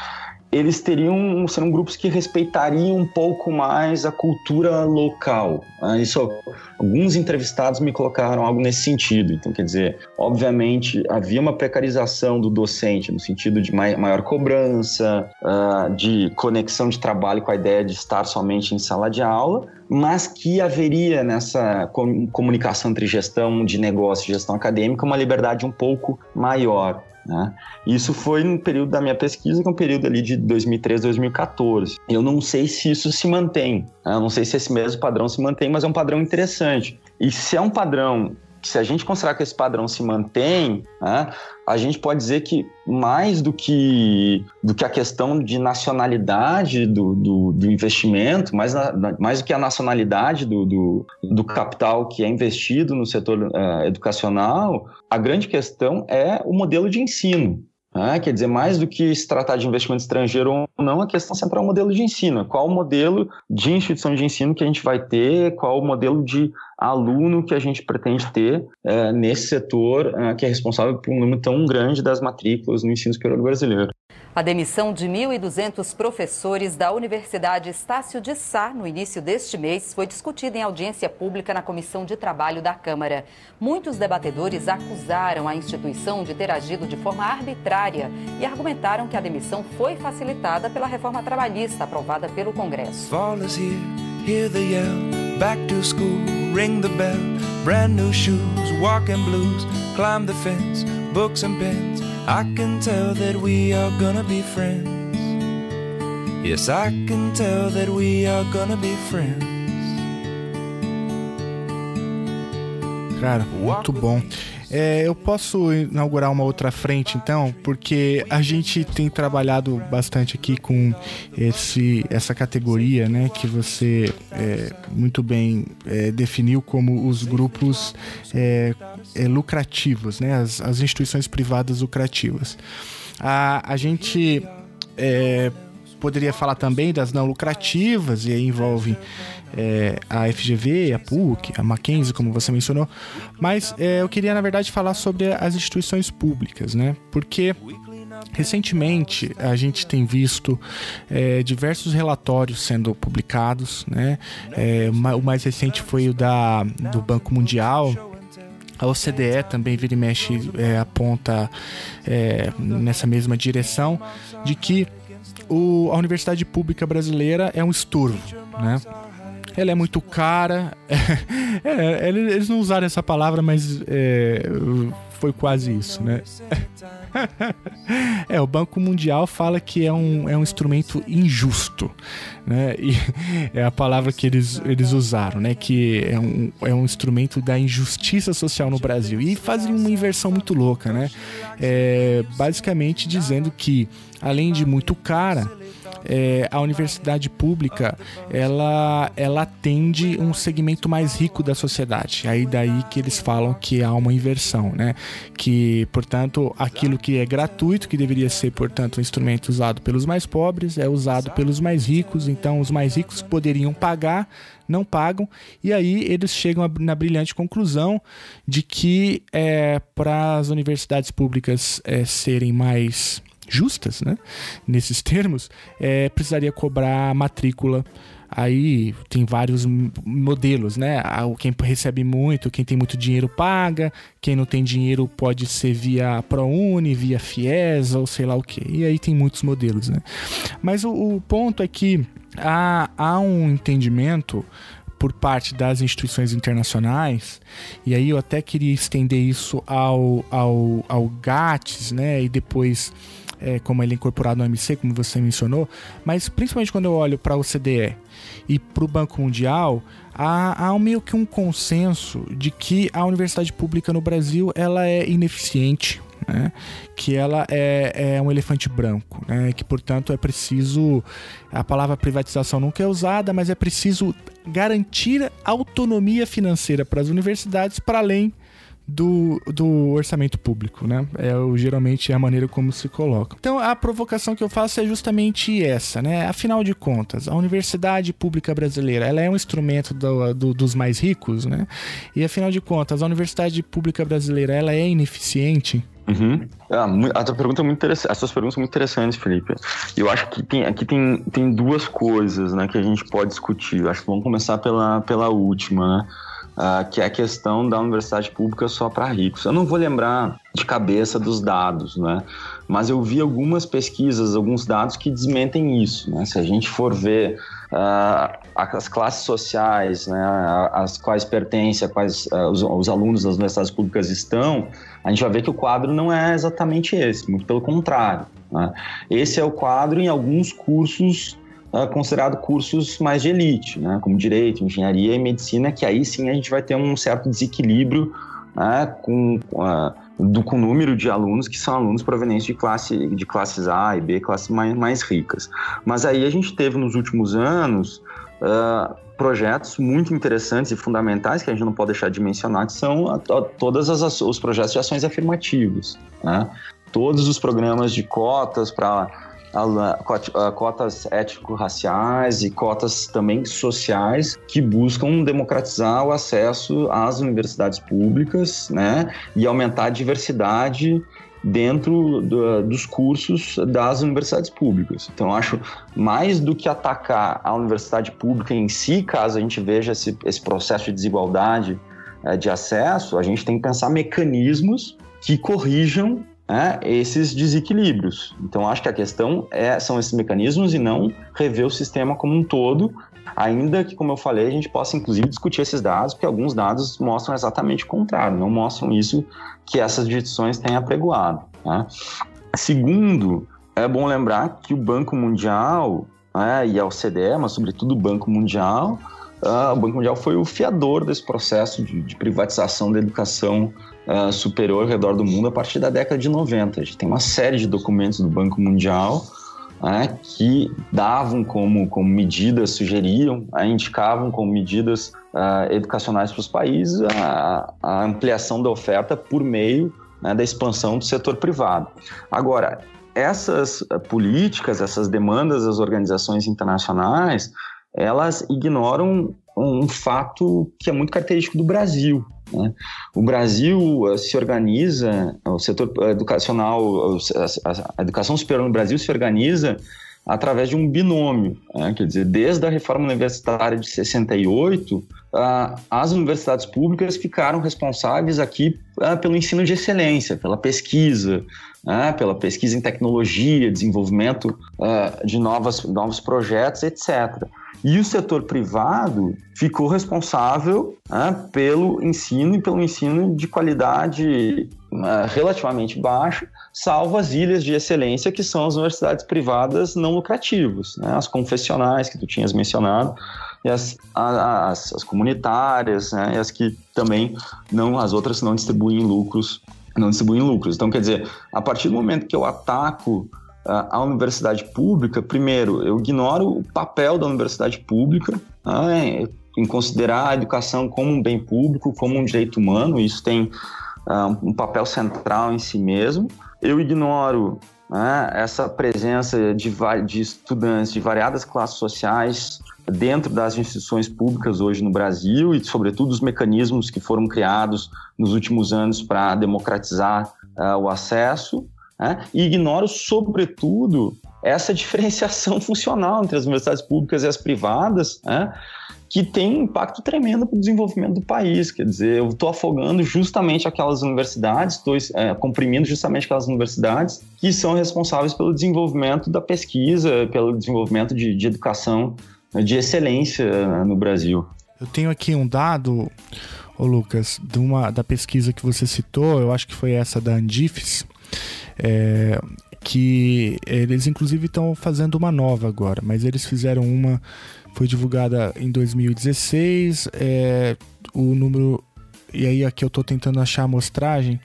eles teriam serão grupos que respeitariam um pouco mais a cultura local. Né? Isso, alguns entrevistados me colocaram algo nesse sentido. Então, quer dizer, obviamente havia uma precarização do docente no sentido de maior cobrança, uh, de conexão de trabalho com a ideia de estar somente em sala de aula, mas que haveria nessa comunicação entre gestão de negócio e gestão acadêmica uma liberdade um pouco maior. Né? Isso foi no período da minha pesquisa, que é um período ali de 2013, 2014. Eu não sei se isso se mantém, né? eu não sei se esse mesmo padrão se mantém, mas é um padrão interessante. E se é um padrão se a gente considerar que esse padrão se mantém, né, a gente pode dizer que mais do que, do que a questão de nacionalidade do, do, do investimento, mais, na, mais do que a nacionalidade do, do, do, capital que é investido no setor uh, educacional, a grande questão é o modelo de ensino. Ah, quer dizer, mais do que se tratar de investimento estrangeiro ou não, a questão central é o modelo de ensino. Qual o modelo de instituição de ensino que a gente vai ter, qual o modelo de aluno que a gente pretende ter é, nesse setor é, que é responsável por um número tão grande das matrículas no ensino superior brasileiro. A demissão de 1.200 professores da Universidade Estácio de Sá no início deste mês foi discutida em audiência pública na Comissão de Trabalho da Câmara. Muitos debatedores acusaram a instituição de ter agido de forma arbitrária e argumentaram que a demissão foi facilitada pela reforma trabalhista aprovada pelo Congresso. Back to school, ring the bell, brand new shoes, walking blues, climb the fence, books and pens. I can tell that we are gonna be friends. Yes, I can tell that we are gonna be friends. Cara, muito bom. É, eu posso inaugurar uma outra frente, então, porque a gente tem trabalhado bastante aqui com esse, essa categoria, né, que você é, muito bem é, definiu como os grupos é, é, lucrativos, né, as, as, instituições privadas lucrativas. A, a gente é, poderia falar também das não lucrativas, e aí envolve é, a FGV, a PUC, a Mackenzie, como você mencionou, mas é, eu queria, na verdade, falar sobre as instituições públicas, né? Porque Recentemente, a gente tem visto é, diversos relatórios sendo publicados, né? É, o mais recente foi o da, do Banco Mundial, a OCDE também vira e mexe é, aponta é, nessa mesma direção de que o, a universidade pública brasileira é um estorvo, né? Ela é muito cara. <laughs> É, eles não usaram essa palavra, mas é, foi quase isso, né? <laughs> é, o Banco Mundial fala que é um, é um instrumento injusto, né? E é a palavra que eles, eles usaram, né? Que é um, é um instrumento da injustiça social no Brasil. E fazem uma inversão muito louca, né? É, basicamente dizendo que, além de muito cara, é, a universidade pública ela, ela atende um segmento mais rico da sociedade. Aí daí que eles falam que há uma inversão, né? Que, portanto, aquilo que é gratuito, que deveria ser, portanto, um instrumento usado pelos mais pobres, é usado pelos mais ricos. Então, os mais ricos poderiam pagar não pagam, e aí eles chegam na brilhante conclusão de que é, para as universidades públicas é, serem mais justas, né? Nesses <laughs> termos, é, precisaria cobrar matrícula. Aí tem vários modelos, né? Quem recebe muito, quem tem muito dinheiro paga, quem não tem dinheiro pode ser via ProUni, via FIES ou sei lá o que. E aí tem muitos modelos, né? Mas o, o ponto é que há, há um entendimento por parte das instituições internacionais, e aí eu até queria estender isso ao, ao, ao GATS, né? E depois é, como ele é incorporado no MC, como você mencionou, mas principalmente quando eu olho para o OCDE e para o Banco Mundial, há, há meio que um consenso de que a universidade pública no Brasil ela é ineficiente, né? que ela é, é, um elefante branco, né? que portanto é preciso a palavra privatização nunca é usada, mas é preciso garantir autonomia financeira para as universidades para além do, do orçamento público, né? É o, geralmente é a maneira como se coloca. Então a provocação que eu faço é justamente essa, né? Afinal de contas, a universidade pública brasileira, ela é um instrumento do, do, dos mais ricos, né? E afinal de contas, a universidade pública brasileira, ela é ineficiente? Uhum. Ah, a tua pergunta é muito interessante. As suas perguntas são muito interessantes, Felipe. Eu acho que tem, aqui tem, tem duas coisas, né, que a gente pode discutir. Eu acho que vamos começar pela, pela última, né? Uh, que é a questão da universidade pública só para ricos. Eu não vou lembrar de cabeça dos dados, né? Mas eu vi algumas pesquisas, alguns dados que desmentem isso, né? Se a gente for ver uh, as classes sociais, né, as quais pertencem, quais uh, os, os, alunos das universidades públicas estão, a gente vai ver que o quadro não é exatamente esse, muito pelo contrário. Né? Esse é o quadro em alguns cursos uh, considerado cursos mais de elite, né, como direito, engenharia e medicina, que aí sim a gente vai ter um certo desequilíbrio né, com, uh, do, com o número de alunos que são alunos provenientes de, classe, de classes A e B, classes mais, mais ricas. Mas aí a gente teve nos últimos anos uh, projetos muito interessantes e fundamentais que a gente não pode deixar de mencionar, que são a, a, todos os projetos de ações afirmativas. Né? Todos os programas de cotas para cotas ético-raciais e cotas também sociais que buscam democratizar o acesso às universidades públicas, né, e aumentar a diversidade dentro do, dos cursos das universidades públicas. Então, acho mais do que atacar a universidade pública em si, caso a gente veja esse, esse processo de desigualdade é, de acesso, a gente tem que pensar mecanismos que corrijam é, esses desequilíbrios. Então, acho que a questão é, são esses mecanismos e não rever o sistema como um todo, ainda que, como eu falei, a gente possa inclusive discutir esses dados, porque alguns dados mostram exatamente o contrário, não mostram isso que essas instituições têm apregoado. Né? Segundo, é bom lembrar que o Banco Mundial né, e a OCDE, mas sobretudo o Banco Mundial, uh, o Banco Mundial foi o fiador desse processo de, de privatização da educação uh, superior ao redor do mundo a partir da década de 90. A gente tem uma série de documentos do Banco Mundial né, que davam como, como medidas, sugeriam, indicavam como medidas educacionais para os países a, a, ampliação da oferta por meio né, da expansão do setor privado. Agora, essas políticas, essas demandas das organizações internacionais, elas ignoram um fato que é muito característico do Brasil. Né? O Brasil uh, se organiza, o setor educacional, a educação superior no Brasil se organiza através de um binômio. Né? Quer dizer, desde a reforma universitária de 68, uh, as universidades públicas ficaram responsáveis aqui uh, pelo ensino de excelência, pela pesquisa, né? pela pesquisa em tecnologia, desenvolvimento de novas, novos projetos, etc. E o setor privado ficou responsável né, pelo ensino e pelo ensino de qualidade né, relativamente baixa, salvo as ilhas de excelência, que são as universidades privadas não lucrativas, né, as confessionais que tu tinhas mencionado, e as, as, as comunitárias, né, e as que também não, as outras não distribuem lucros, não distribuem lucros. Então, quer dizer, a partir do momento que eu ataco a universidade pública, primeiro, eu ignoro o papel da universidade pública né, em considerar a educação como um bem público, como um direito humano, isso tem uh, um papel central em si mesmo. Eu ignoro essa presença de, de estudantes de variadas classes sociais dentro das instituições públicas hoje no Brasil e, sobretudo, os mecanismos que foram criados nos últimos anos para democratizar uh, o acesso né? e ignoro, sobretudo, essa <laughs> diferenciação funcional entre as universidades públicas e as privadas, né? que tem um impacto tremendo para o desenvolvimento do país. Quer dizer, eu estou afogando justamente aquelas universidades, estou é, comprimindo justamente aquelas universidades que são responsáveis pelo desenvolvimento da pesquisa, pelo desenvolvimento de, de educação de excelência né, no Brasil. Eu tenho aqui um dado, ô Lucas, de uma, da pesquisa que você citou, eu acho que foi essa da Andifes, é, que eles inclusive estão fazendo uma nova agora, mas eles fizeram uma, foi divulgada em 2016, é, o número, e aí aqui eu estou tentando achar a amostragem,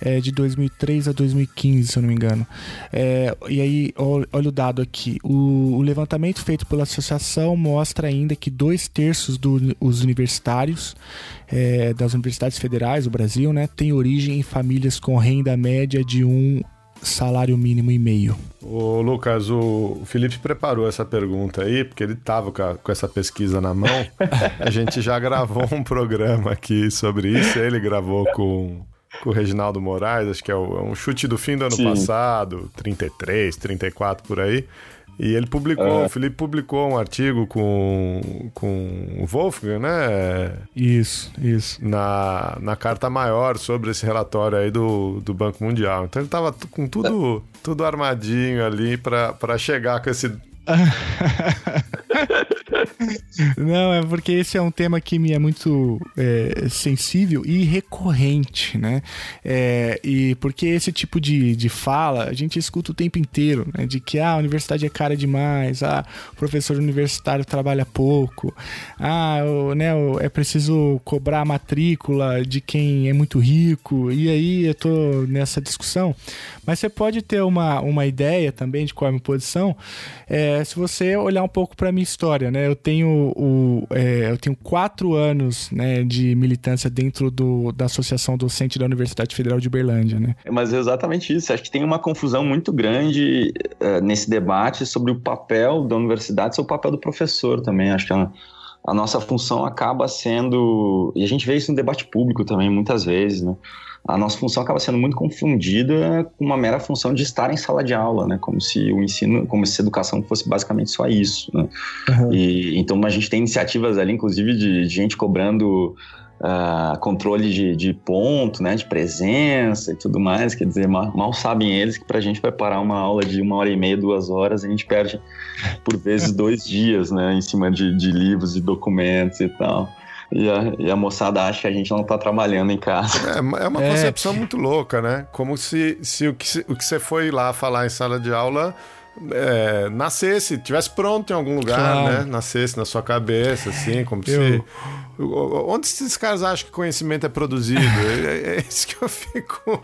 é de 2003 a 2015, se eu não me engano. É, e aí, olha o dado aqui. O, o, levantamento feito pela associação mostra ainda que dois terços dos universitários é, das universidades federais do Brasil né, têm origem em famílias com renda média de um salário mínimo e meio? Ô, Lucas, o Felipe preparou essa pergunta aí, porque ele estava com, essa pesquisa na mão. <laughs> A gente já gravou um programa aqui sobre isso. Ele gravou com, com o Reginaldo Moraes, acho que é, é um chute do fim do ano Sim. passado, 33, 34 por aí. E ele publicou, é. o Felipe publicou um artigo com, com o Wolfgang, né? Isso, isso. Na, na carta maior sobre esse relatório aí do, do Banco Mundial. Então ele tava com tudo, tudo armadinho ali para chegar com esse <laughs> Não, é porque esse é um tema que me é muito é, sensível e recorrente, né? É, e porque esse tipo de, de fala a gente escuta o tempo inteiro, né? De que ah, a universidade é cara demais, ah, o professor universitário trabalha pouco, ah, o, né, é preciso cobrar a matrícula de quem é muito rico, e aí eu tô nessa discussão. Mas você pode ter uma, uma ideia também de qual é a minha posição, é, se você olhar um pouco para minha história, né? Eu tenho, o, é, eu tenho quatro anos né, de militância dentro do, da Associação Docente da Universidade Federal de Uberlândia, né? Mas é exatamente isso. Acho que tem uma confusão muito grande uh, nesse debate sobre o papel da universidade, sobre o papel do professor também. Acho que é uma a nossa função acaba sendo, e a gente vê isso no debate público também muitas vezes, né? A nossa função acaba sendo muito confundida com uma mera função de estar em sala de aula, né? Como se o ensino, como se a educação fosse basicamente só isso, né? Uhum. E, então a gente tem iniciativas ali, inclusive, de, de gente cobrando uh, controle de, de, ponto, né, de presença e tudo mais. Quer dizer, mal, mal sabem eles que para a gente preparar uma aula de uma hora e meia, duas horas, a gente perde por vezes dois dias, né, em cima de, de livros e documentos e tal. E a, e a, moçada acha que a gente não está trabalhando em casa. É, é uma é. concepção muito louca, né? Como se, se o que o que você foi lá falar em sala de aula é, nascesse, tivesse pronto em algum lugar, claro. né? Nascesse na sua cabeça, assim, como eu... se. Onde esses caras acham que conhecimento é produzido? <laughs> é, é, isso que eu fico.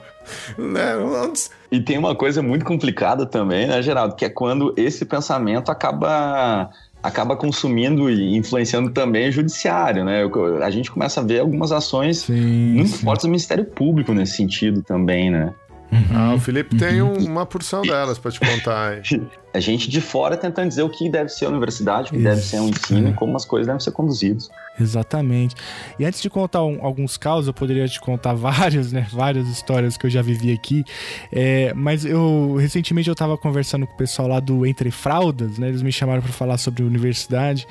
Né? Onde... E tem uma coisa muito complicada também, né, Geraldo? Que é quando esse pensamento acaba acaba consumindo e influenciando também o judiciário, né? A gente começa a ver algumas ações sim, muito sim. fortes do Ministério Público nesse sentido também, né? Uhum, ah, o Felipe uhum. tem um, uma porção delas para te contar. Aí. <laughs> A gente de fora tentando dizer o que deve ser a universidade, o que Isso. deve ser o ensino e como as coisas devem ser conduzidas. Exatamente. E antes de contar um, alguns casos, eu poderia te contar <laughs> vários, né? Várias histórias que eu já vivi aqui. É, mas eu recentemente eu estava conversando com o pessoal lá do Entre Fraldas, né? Eles me chamaram para falar sobre universidade.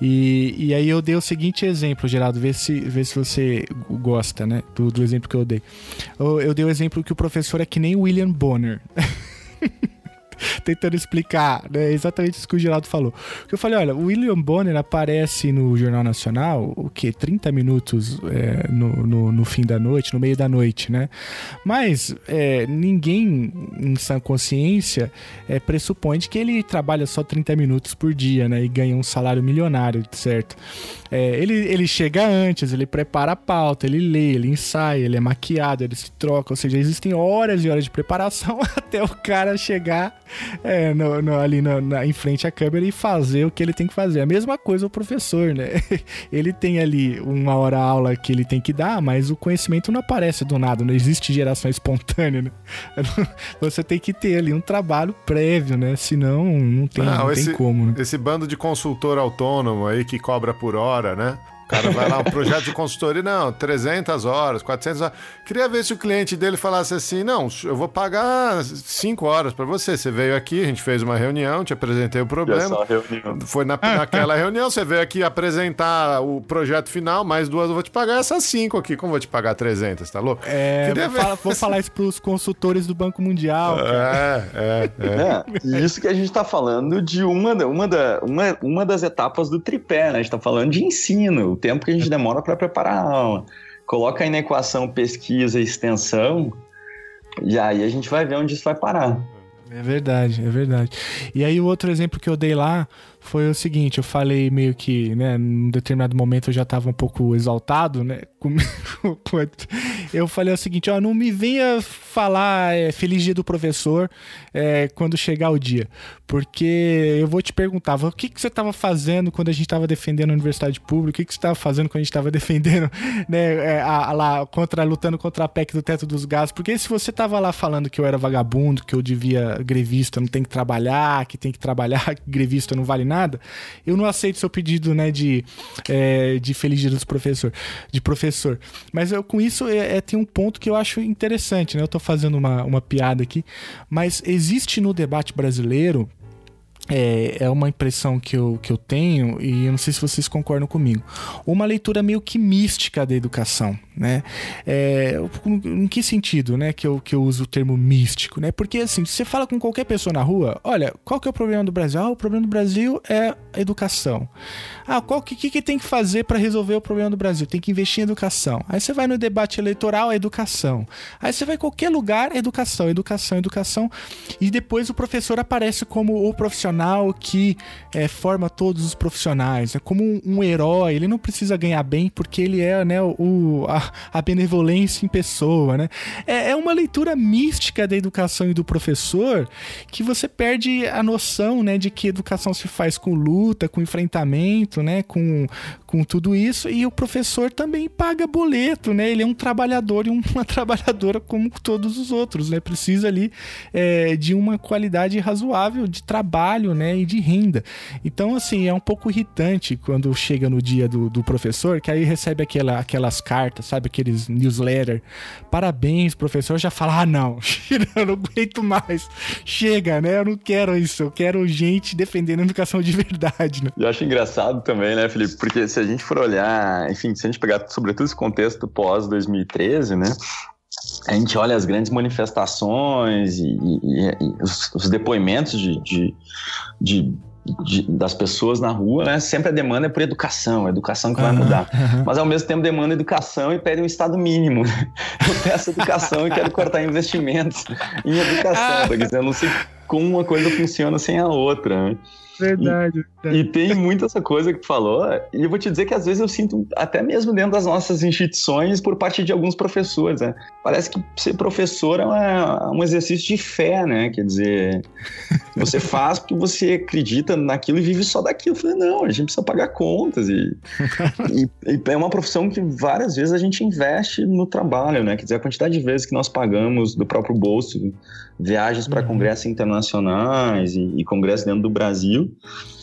E, e aí eu dei o seguinte exemplo, Geraldo, vê se, vê se você gosta, né? Do, do exemplo que eu dei. Eu, eu dei o exemplo que o professor é que nem William Bonner. <laughs> tentando explicar, né? Exatamente isso que o Geraldo falou. Eu falei, olha, o William Bonner aparece no Jornal Nacional, o quê? 30 minutos é, no, no, no, fim da noite, no meio da noite, né? Mas é, ninguém em sã consciência é, pressupõe que ele trabalha só 30 minutos por dia, né? E ganha um salário milionário, certo? É, ele, ele chega antes, ele prepara a pauta, ele lê, ele ensaia, ele é maquiado, ele se troca, ou seja, existem horas e horas de preparação <laughs> até o cara chegar é, no, no, ali no, na, em frente à câmera e fazer o que ele tem que fazer. A mesma coisa o professor, né? <laughs> Ele tem ali uma hora aula que ele tem que dar, mas o conhecimento não aparece do nada, não existe geração <laughs> espontânea, né? Você tem que ter ali um trabalho prévio, né? Senão não tem, não, não esse, tem como. Né? Esse bando de consultor autônomo aí que cobra por hora, né? O cara vai lá, um projeto de consultoria, não, 300 horas, 400 horas. Queria ver se o cliente dele falasse assim: não, eu vou pagar 5 horas para você. Você veio aqui, a gente fez uma reunião, te apresentei o problema. Foi na, naquela reunião, você veio aqui apresentar o projeto final, mais duas eu vou te pagar essas 5 aqui. Como vou te pagar 300, tá louco? É, vou, falar, vou falar isso pros consultores do Banco Mundial. É, é, é, é. Isso que a gente tá falando de uma, uma, da, uma, uma das etapas do tripé, né? A gente tá falando de ensino o tempo que a gente demora para preparar a aula. Coloca aí na equação pesquisa e extensão, e aí a gente vai ver onde isso vai parar. É verdade, é verdade. E aí o outro exemplo que eu dei lá foi o seguinte, eu falei meio que, né, num determinado momento eu já estava um pouco exaltado, né, <laughs> eu falei o seguinte, ó, não me venha falar é, feliz dia do professor é, quando chegar o dia, porque eu vou te perguntar, o que, que você estava fazendo quando a gente estava defendendo a universidade pública, o que, que você estava fazendo quando a gente estava defendendo, <laughs> né, é, a, a, lá, contra, lutando contra a PEC do teto dos gastos, porque se você estava lá falando que eu era vagabundo, que eu devia, grevista não tem que trabalhar, que tem que trabalhar, <laughs> que grevista não vale nada, nada, eu não aceito seu pedido, né, de, é, de feliz dia dos professor, de professor. Mas eu, com isso é, é, tem um ponto que eu acho interessante, né? Eu tô fazendo uma, uma piada aqui, mas existe no debate brasileiro é, é uma impressão que eu, que eu tenho, e eu não sei se vocês concordam comigo, uma leitura meio que mística da educação, né? É, em que sentido, né, que eu, que eu uso o termo místico, né? Porque, assim, se você fala com qualquer pessoa na rua, olha, qual que é o problema do Brasil? Ah, o problema do Brasil é a educação. Ah, qual que, que, que tem que fazer para resolver o problema do Brasil? Tem que investir em educação. Aí você vai no debate eleitoral, é educação. Aí você vai em qualquer lugar, é educação, educação, educação. E depois o professor aparece como o profissional que é, forma todos os profissionais. É como um, um, herói. Ele não precisa ganhar bem porque ele é né, o, a, a benevolência em pessoa. Né? É, é uma leitura mística da educação e do professor que você perde a noção né, de que educação se faz com luta, com enfrentamento né? Com, com tudo isso e o professor também paga boleto, né? Ele é um trabalhador e uma <laughs> trabalhadora como todos os outros, né? Precisa ali é, de uma qualidade razoável de trabalho, né? E de renda. Então, assim, é um pouco irritante quando chega no dia do, do professor, que aí recebe aquela, aquelas cartas, sabe? Aqueles newsletter. Parabéns, professor. Já fala, ah, não, <laughs> eu não aguento mais. Chega, né? Eu não quero isso. Eu quero gente defendendo a educação de verdade, né? Eu acho engraçado também, né, Felipe? Porque se a gente for olhar, enfim, se a gente pegar sobretudo esse contexto pós-2013, né? A gente olha as grandes manifestações e, e, e os, os, depoimentos de, de, de de, das pessoas na rua, né? Sempre a demanda é por educação, educação que vai mudar. Mas ao mesmo tempo demanda educação e pede um estado mínimo. Né? Eu peço educação e quero cortar investimentos em educação. Porque eu não sei como uma coisa funciona sem a outra. Né? Verdade, verdade. E tem muito essa coisa que falou, e eu vou te dizer que às vezes eu sinto, até mesmo dentro das nossas instituições, por parte de alguns professores, né? Parece que ser professor é uma, um exercício de fé, né? Quer dizer, <laughs> você faz porque você acredita naquilo e vive só daquilo. Eu falei, não, a gente precisa pagar contas. E, <laughs> e, e, é uma profissão que várias vezes a gente investe no trabalho, né? Quer dizer, a quantidade de vezes que nós pagamos do próprio bolso viagens para uhum. congressos internacionais e, e congressos dentro do Brasil.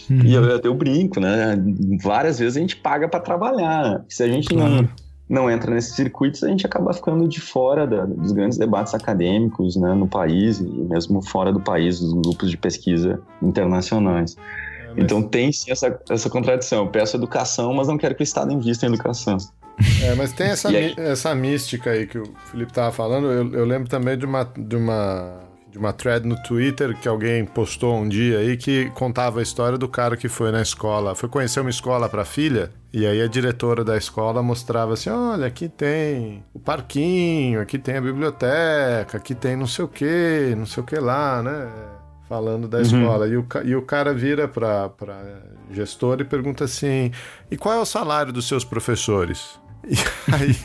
Uhum. E eu, eu brinco, né? Várias vezes a gente paga para trabalhar. Se a gente não, não entra nesses circuitos, a gente acaba ficando de fora da, dos grandes debates acadêmicos né, no país e mesmo fora do país, dos grupos de pesquisa internacionais. É, mas... Então tem sim essa, essa contradição. Eu peço educação, mas não quero que o Estado invista em educação. É, mas tem <laughs> essa, essa mística aí que o Felipe estava falando. Eu, eu, lembro também de uma, de, uma, de uma thread no Twitter que alguém postou um dia aí que contava a história do cara que foi na escola, foi conhecer uma escola para filha. E aí a diretora da escola mostrava assim: olha, aqui tem o parquinho, aqui tem a biblioteca, aqui tem não sei o que, não sei o que lá, né? falando da uhum. escola. E o, e o cara vira para gestor e pergunta assim: e qual é o salário dos seus professores? E aí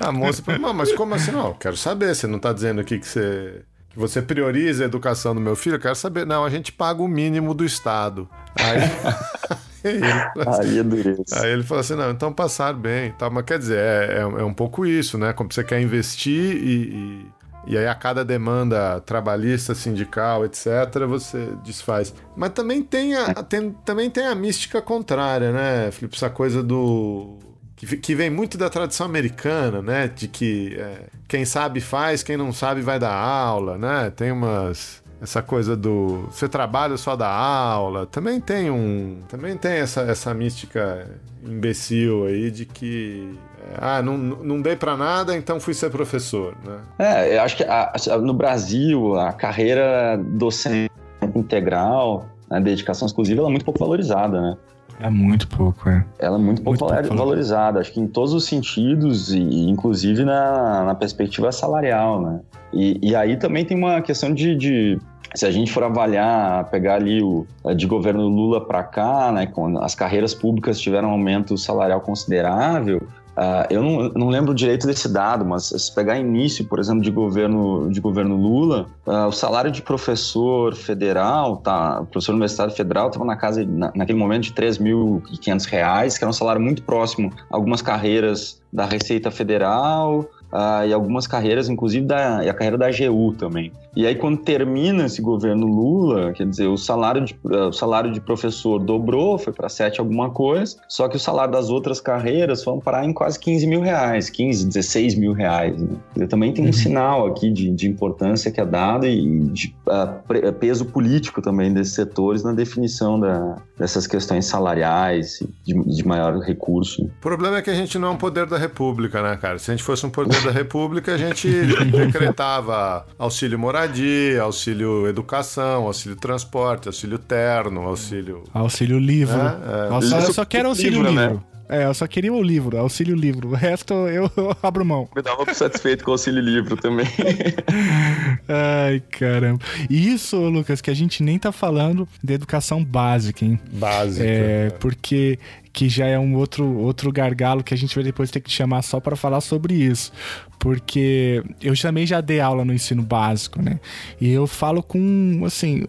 a, a moça fala, mas como assim? Não, quero saber, você não está dizendo aqui que você, você prioriza a educação do meu filho? Eu quero saber. Não, a gente paga o mínimo do Estado. Aí... <laughs> Aí ele, assim, é aí ele falou assim: não, então passar bem. Tá, mas quer dizer, é, é, é, um pouco isso, né? Como você quer investir e, e e aí a cada demanda trabalhista, sindical, etc., você desfaz. Mas também tem a, tem, também tem a mística contrária, né, Felipe? Essa coisa do. Que, vem muito da tradição americana, né? De que é, quem sabe faz, quem não sabe vai dar aula, né? Tem umas essa coisa do você trabalha só da aula também tem um também tem essa, essa mística imbecil aí de que ah, não, não dei para nada, então fui ser professor, né? É, eu acho que a, no Brasil a carreira docente integral, a dedicação exclusiva, ela é muito pouco valorizada, né? É muito pouco, é. Ela é muito pouco, muito pouco valorizada, acho que em todos os sentidos, e inclusive na, na perspectiva salarial, né? E, e aí também tem uma questão de, de se a gente for avaliar, pegar ali o de governo Lula para cá, né, quando as carreiras públicas tiveram um aumento salarial considerável, Uh, eu não, não, lembro direito desse dado, mas se pegar início, por exemplo, de governo, de governo Lula, uh, o salário de professor federal, tá, professor universitário federal, estava na casa, na, naquele momento, de R$ 3.500, que era um salário muito próximo a algumas carreiras da Receita Federal, uh, e algumas carreiras, inclusive da, e a carreira da AGU também. E aí, quando termina esse governo Lula, quer dizer, o salário de, uh, o salário de professor dobrou, foi para 7 alguma coisa, só que o salário das outras carreiras foi parar em quase 15 mil reais, 15, 16 mil reais. Né? Dizer, também tem um uhum. sinal aqui de, de, importância que é dado e de uh, peso político também desses setores na definição da, dessas questões salariais de, de maior recurso. O problema é que a gente não é um poder da República, né, cara? Se a gente fosse um poder da República, a gente <laughs> decretava auxílio moradia, auxílio educação, auxílio transporte, auxílio terno, auxílio. Auxílio livro. É, é. Nossa, eu só quero auxílio livro. livro. Né? É, eu só queria o livro, auxílio livro. O resto eu, <laughs> eu abro mão. Me dava satisfeito com o auxílio livro também. <laughs> Ai, caramba. Isso, Lucas, que a gente nem tá falando de educação básica, hein? Básica. É, é. porque que já é um outro, outro gargalo que a gente vai depois ter que chamar só para falar sobre isso. Porque eu também já dei aula no ensino básico, né? E eu falo com, assim,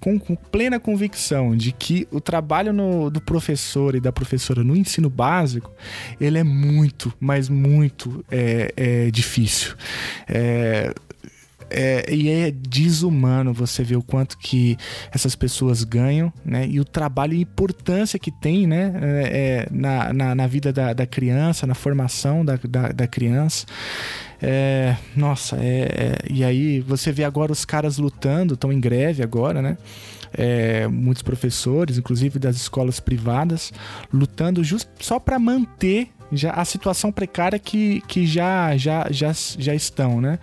com, com plena convicção de que o trabalho no, do professor e da professora no ensino básico, ele é muito, mas muito é, é difícil. É, é, e é desumano você ver o quanto que essas pessoas ganham, né? E o trabalho e importância que tem, né? É, é, na, na, na, vida da, da, criança, na formação da, da, da criança. É, nossa, é, é, e aí você vê agora os caras lutando, estão em greve agora, né? É, muitos professores, inclusive das escolas privadas, lutando just, só para manter já a situação precária que, que já, já, já, já estão, né?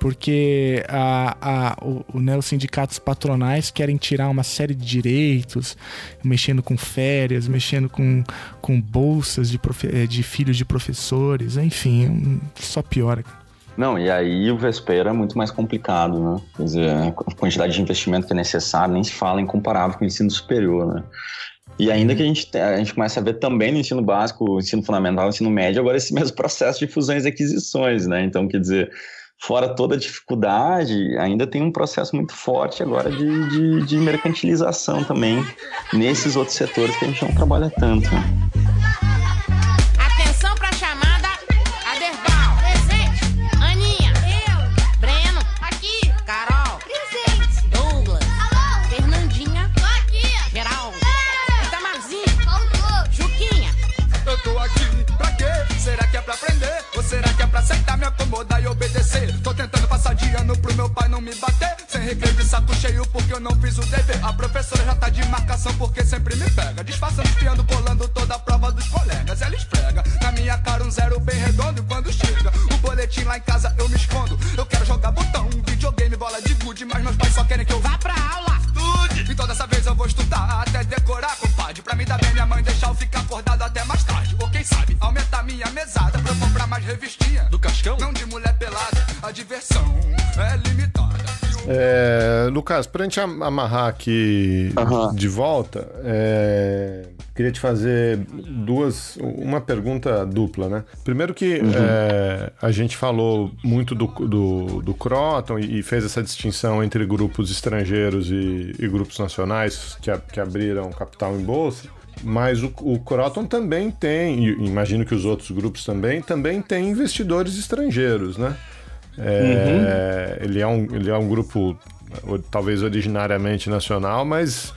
Porque a, a, o, o, né, os sindicatos patronais querem tirar uma série de direitos, mexendo com férias, mexendo com, com bolsas de, profe, eh, de filhos de professores, enfim, só piora. Não, e aí o Vespera é muito mais complicado, né? Quer dizer, a quantidade de investimento que é necessário nem se fala em comparável com o ensino superior, né? E ainda que a gente, a gente a ver também no ensino básico, ensino fundamental, ensino médio, agora esse mesmo <laughs> processo de fusões e aquisições, né? Então, quer dizer, fora toda a dificuldade, ainda tem um processo muito forte agora de, de, de mercantilização também nesses outros setores que a gente não trabalha tanto. Né? Recreio de saco cheio porque eu não fiz o dever. A professora já tá de marcação porque sempre me pega. Disfarçando, espiando, colando toda a prova dos colegas. Ela esfrega na minha cara um zero bem redondo. E quando chega o boletim lá em casa eu me escondo. Eu quero jogar botão, videogame, bola de gude. Mas meus pais só querem que eu vá pra aula. Estude! Então dessa vez eu vou estudar até decorar, compadre. Pra me dar bem minha mãe deixar eu ficar acordado até mais tarde. Ou quem sabe aumentar minha mesada pra eu comprar mais revistinha. Do Cascão? Não de mulher pelada. A diversão é limitada. É, Lucas, pra gente amarrar aqui uhum. de volta, é, queria te fazer duas, uma pergunta dupla, né? Primeiro que uhum. é, a gente falou muito do, do, do Croton e fez essa distinção entre grupos estrangeiros e, e grupos nacionais que, que abriram capital em bolsa. Mas o, o Croton também tem, e imagino que os outros grupos também, também tem investidores estrangeiros, né? É, uhum. ele, é um, ele é um grupo talvez originariamente nacional, mas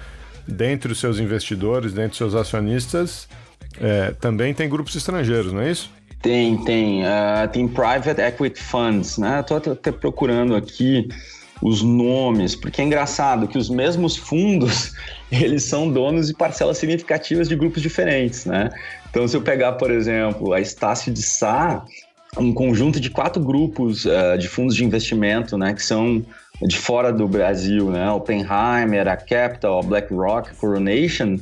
dentre os seus investidores, dentre os seus acionistas, é, também tem grupos estrangeiros, não é isso? Tem, tem. Uh, tem private equity funds, né? Estou até procurando aqui os nomes, porque é engraçado que os mesmos fundos, <laughs> eles são donos de parcelas significativas de grupos diferentes, né? Então, se eu pegar, por exemplo, a Estácio de Sá, um conjunto de quatro grupos uh, de fundos de investimento, né, que são de fora do Brasil, né, Oppenheimer, a Capital, a BlackRock, a Coronation,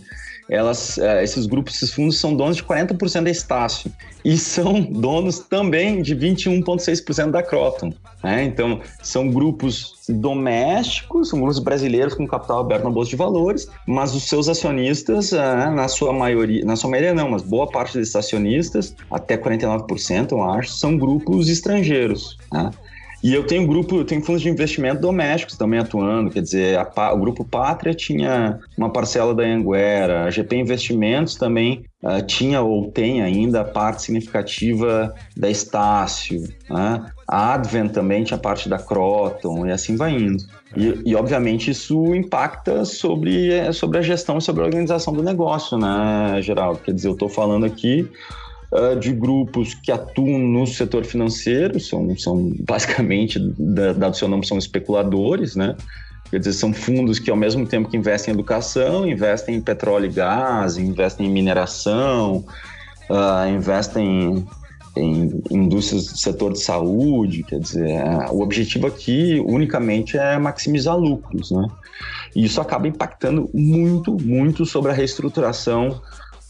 elas, uh, esses grupos, esses fundos são donos de 40% da Estácio e são donos também de 21,6% da Croton. Né? Então, são grupos domésticos, são grupos brasileiros com capital aberto na Bolsa de Valores, mas os seus acionistas, uh, na sua maioria, na sua maioria não, mas boa parte desses acionistas, até 49%, eu acho, são grupos estrangeiros. Né? E eu tenho grupo, eu tenho fundos de investimento domésticos também atuando, quer dizer, a, o grupo Pátria tinha uma parcela da Anguera, a GP Investimentos também uh, tinha ou tem ainda parte significativa da Estácio, né? a Advent também tinha parte da Croton e assim vai indo. E, e, obviamente isso impacta sobre, eh, sobre a gestão e sobre a organização do negócio, né, Geraldo? Quer dizer, eu estou falando aqui uh, de grupos que atuam no setor financeiro, são, são basicamente, dado o seu nome, são especuladores, né? Quer dizer, são fundos que, ao mesmo tempo que investem em educação, investem em petróleo e gás, investem em mineração, uh, investem em, em indústrias do setor de saúde. Quer dizer, uh, o objetivo aqui, unicamente, é maximizar lucros, né? E isso acaba impactando muito, muito sobre a reestruturação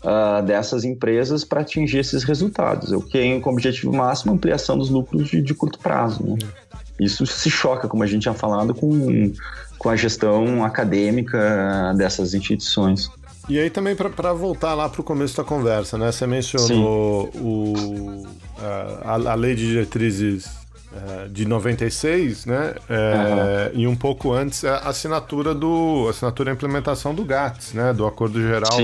uh, dessas empresas para atingir esses resultados. Eu tenho como objetivo máximo ampliação dos lucros de, de curto prazo. Né? Isso se choca, como a gente já falado, com, com a gestão acadêmica dessas instituições. E aí também para voltar lá para o começo da conversa, né? Você mencionou o, a, a lei de diretrizes é, de 96, né? É, uhum. E um pouco antes a assinatura do assinatura e implementação do GATS, né? Do Acordo Geral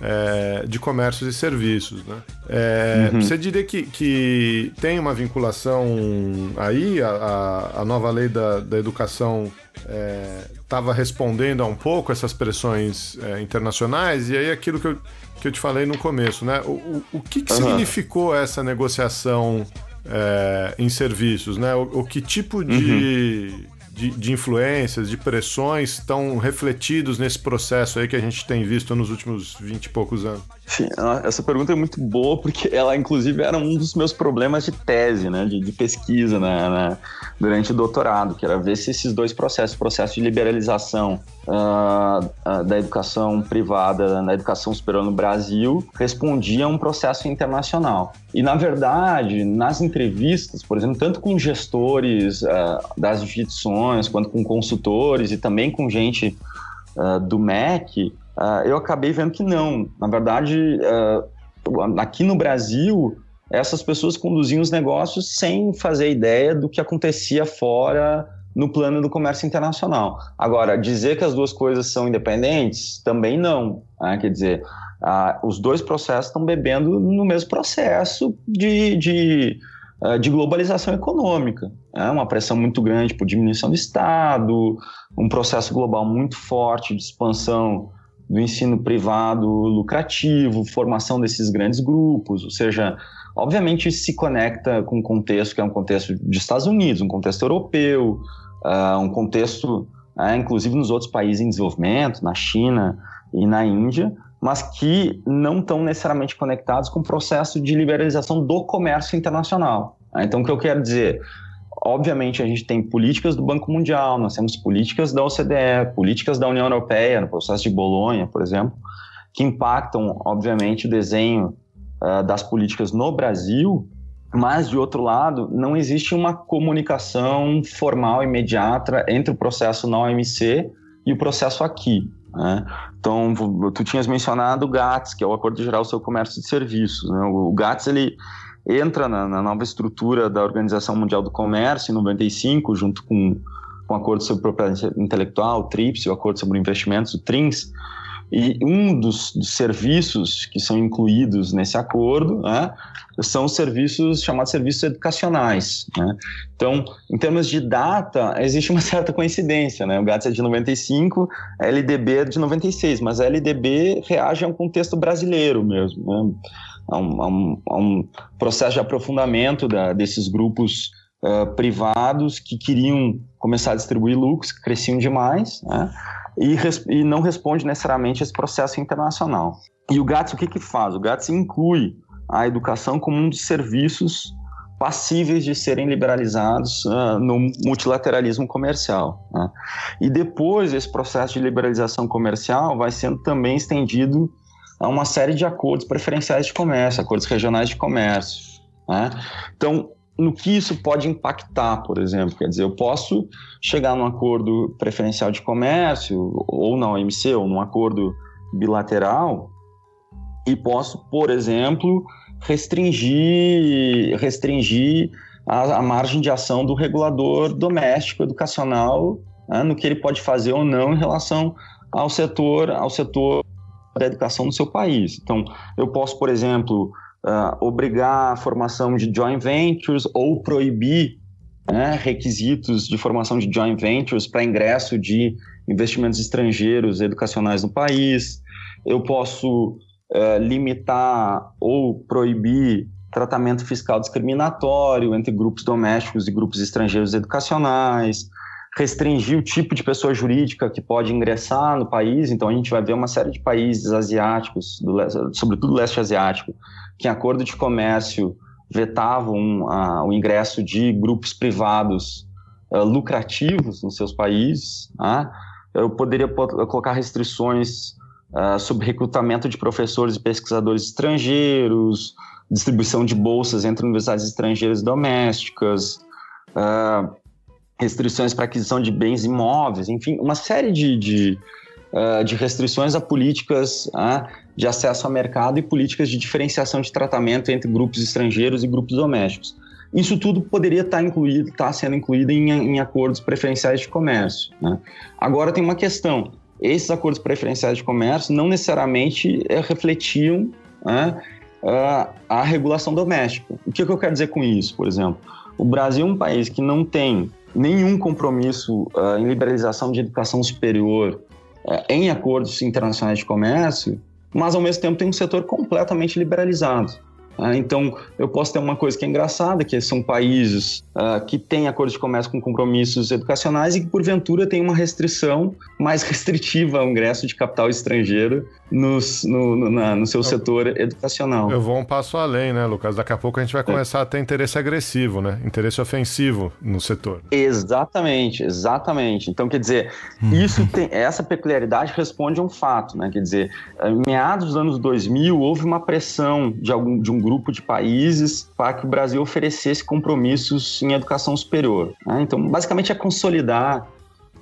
é, de Comércios e Serviços, né? É, uhum. Você diria que, que tem uma vinculação aí a, a, nova lei da, da educação estava é, respondendo a um pouco essas pressões internacionais e aí aquilo que eu, que eu te falei no começo, né? O, o, o que, que uhum. significou essa negociação é, em serviços, né? O, o que tipo de, uhum. de, de, influências, de pressões estão refletidos nesse processo aí que a gente tem visto nos últimos 20 e poucos anos? Sim, essa pergunta é muito boa porque ela, inclusive, era um dos meus problemas de tese, né, de, de pesquisa né, durante o doutorado, que era ver se esses dois processos, o processo de liberalização uh, uh, da educação privada na educação superior no Brasil, respondia a um processo internacional. E, na verdade, nas entrevistas, por exemplo, tanto com gestores uh, das instituições, quanto com consultores e também com gente do MEC, uh, eu acabei vendo que não. Na verdade, uh, aqui no Brasil, essas pessoas conduziam os negócios sem fazer ideia do que acontecia fora no plano do comércio internacional. Agora, dizer que as duas coisas são independentes, também não. Né? Quer dizer, uh, os dois processos estão bebendo no mesmo processo de, de, de globalização econômica. Né? Uma pressão muito grande por diminuição do Estado, um processo global muito forte de expansão do ensino privado lucrativo, formação desses grandes grupos, ou seja, obviamente isso se conecta com um contexto que é um contexto de Estados Unidos, um contexto europeu, uh, um contexto, uh, inclusive nos outros países em desenvolvimento, na China e na Índia, mas que não estão necessariamente conectados com o processo de liberalização do comércio internacional. Então, o que eu quero dizer? Obviamente, a gente tem políticas do Banco Mundial, nós temos políticas da OCDE, políticas da União Europeia, no processo de Bolonha, por exemplo, que impactam, obviamente, o desenho uh, das políticas no Brasil, mas, de outro lado, não existe uma comunicação formal imediata entre o processo na OMC e o processo aqui. Né? Então, tu tinhas mencionado o GATS, que é o Acordo Geral sobre o Comércio de Serviços. Né? O GATS, ele entra na, na, nova estrutura da Organização Mundial do Comércio em 95, junto com, com o Acordo sobre Propriedade Intelectual, o TRIPS, o Acordo sobre Investimentos, o TRINS, e um dos, dos serviços que são incluídos nesse acordo né, são os serviços chamados serviços educacionais. Né? Então, em termos de data, existe uma <laughs> certa coincidência. Né? O GATS é de 95, a LDB é de 96, mas a LDB reage a um contexto brasileiro mesmo. Né? A um, a um, a um processo de aprofundamento da, desses grupos uh, privados que queriam começar a distribuir lucros, que cresciam demais, né? e, e, não responde necessariamente a esse processo internacional. E o GATS o que, que faz? O GATS inclui a educação como um dos serviços passíveis de serem liberalizados uh, no multilateralismo comercial. Né? E depois esse processo de liberalização comercial vai sendo também estendido a uma série de acordos preferenciais de comércio, acordos regionais de comércio. Né? Então, no que isso pode impactar, por exemplo? Quer dizer, eu posso chegar num acordo preferencial de comércio, ou na OMC, ou num acordo bilateral, e posso, por exemplo, restringir, restringir a, a margem de ação do regulador doméstico educacional né, no que ele pode fazer ou não em relação ao setor, ao setor da educação no seu país. Então, eu posso, por exemplo, uh, obrigar a formação de joint ventures ou proibir né, requisitos de formação de joint ventures para ingresso de investimentos estrangeiros educacionais no país. Eu posso uh, limitar ou proibir tratamento fiscal discriminatório entre grupos domésticos e grupos estrangeiros educacionais restringir o tipo de pessoa jurídica que pode ingressar no país. Então, a gente vai ver uma série de países asiáticos, do sobretudo o leste asiático, que em acordo de comércio vetavam uh, o ingresso de grupos privados uh, lucrativos nos seus países. Uh. Eu poderia colocar restrições ah, sobre recrutamento de professores e pesquisadores estrangeiros, distribuição de bolsas entre universidades estrangeiras e domésticas, restrições para aquisição de bens imóveis, enfim, uma série de, de, uh, de restrições a políticas uh, de acesso ao mercado e políticas de diferenciação de tratamento entre grupos estrangeiros e grupos domésticos. Isso tudo poderia estar incluído, estar sendo incluído em, em acordos preferenciais de comércio. Né? Agora tem uma questão: esses acordos preferenciais de comércio não necessariamente é, refletiam né, a, a regulação doméstica. O que, que eu quero dizer com isso, por exemplo? O Brasil é um país que não tem nenhum compromisso uh, em liberalização de educação superior uh, em acordos internacionais de comércio, mas ao mesmo tempo tem um setor completamente liberalizado. Ah, então, eu posso ter uma coisa que é engraçada, que são países uh, que têm acordos de comércio com compromissos educacionais e que, porventura, têm uma restrição mais <laughs> restritiva ao ingresso de capital estrangeiro nos, no, na, no seu eu, setor educacional. Eu vou um passo além, né, Lucas? Daqui a pouco a gente vai começar é. a ter interesse agressivo, né? Interesse ofensivo no setor. Exatamente, exatamente. Então, quer dizer, uhum. isso tem, essa peculiaridade responde a um fato, né? Quer dizer, em meados dos anos 2000, houve uma pressão de, algum, de um grupo de países para que o Brasil oferecesse compromissos em educação superior. Né? Então, basicamente é consolidar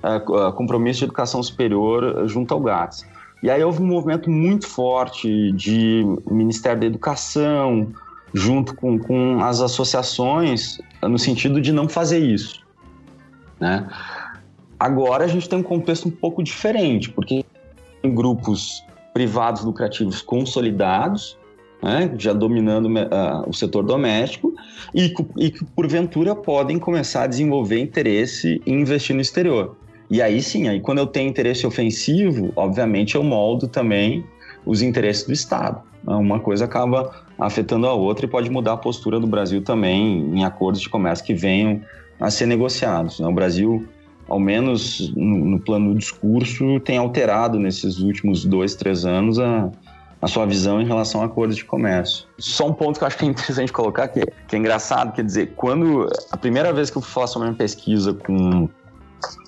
uh, compromisso de educação superior junto ao GATS. E aí houve um movimento muito forte de Ministério da Educação, junto com, com as associações, no sentido de não fazer isso. Né? Agora a gente tem um contexto um pouco diferente, porque tem grupos privados lucrativos consolidados, né, já dominando uh, o setor doméstico, e, e que porventura podem começar a desenvolver interesse em investir no exterior. E aí sim, aí quando eu tenho interesse ofensivo, obviamente eu moldo também os interesses do Estado. Uma coisa acaba afetando a outra e pode mudar a postura do Brasil também em acordos de comércio que venham a ser negociados. Né? O Brasil, ao menos no, plano do discurso, tem alterado nesses últimos dois, três anos a, a sua visão em relação a acordos de comércio. Só um ponto que eu acho que é interessante colocar, que, que é engraçado, quer dizer, quando a primeira vez que eu sobre uma pesquisa com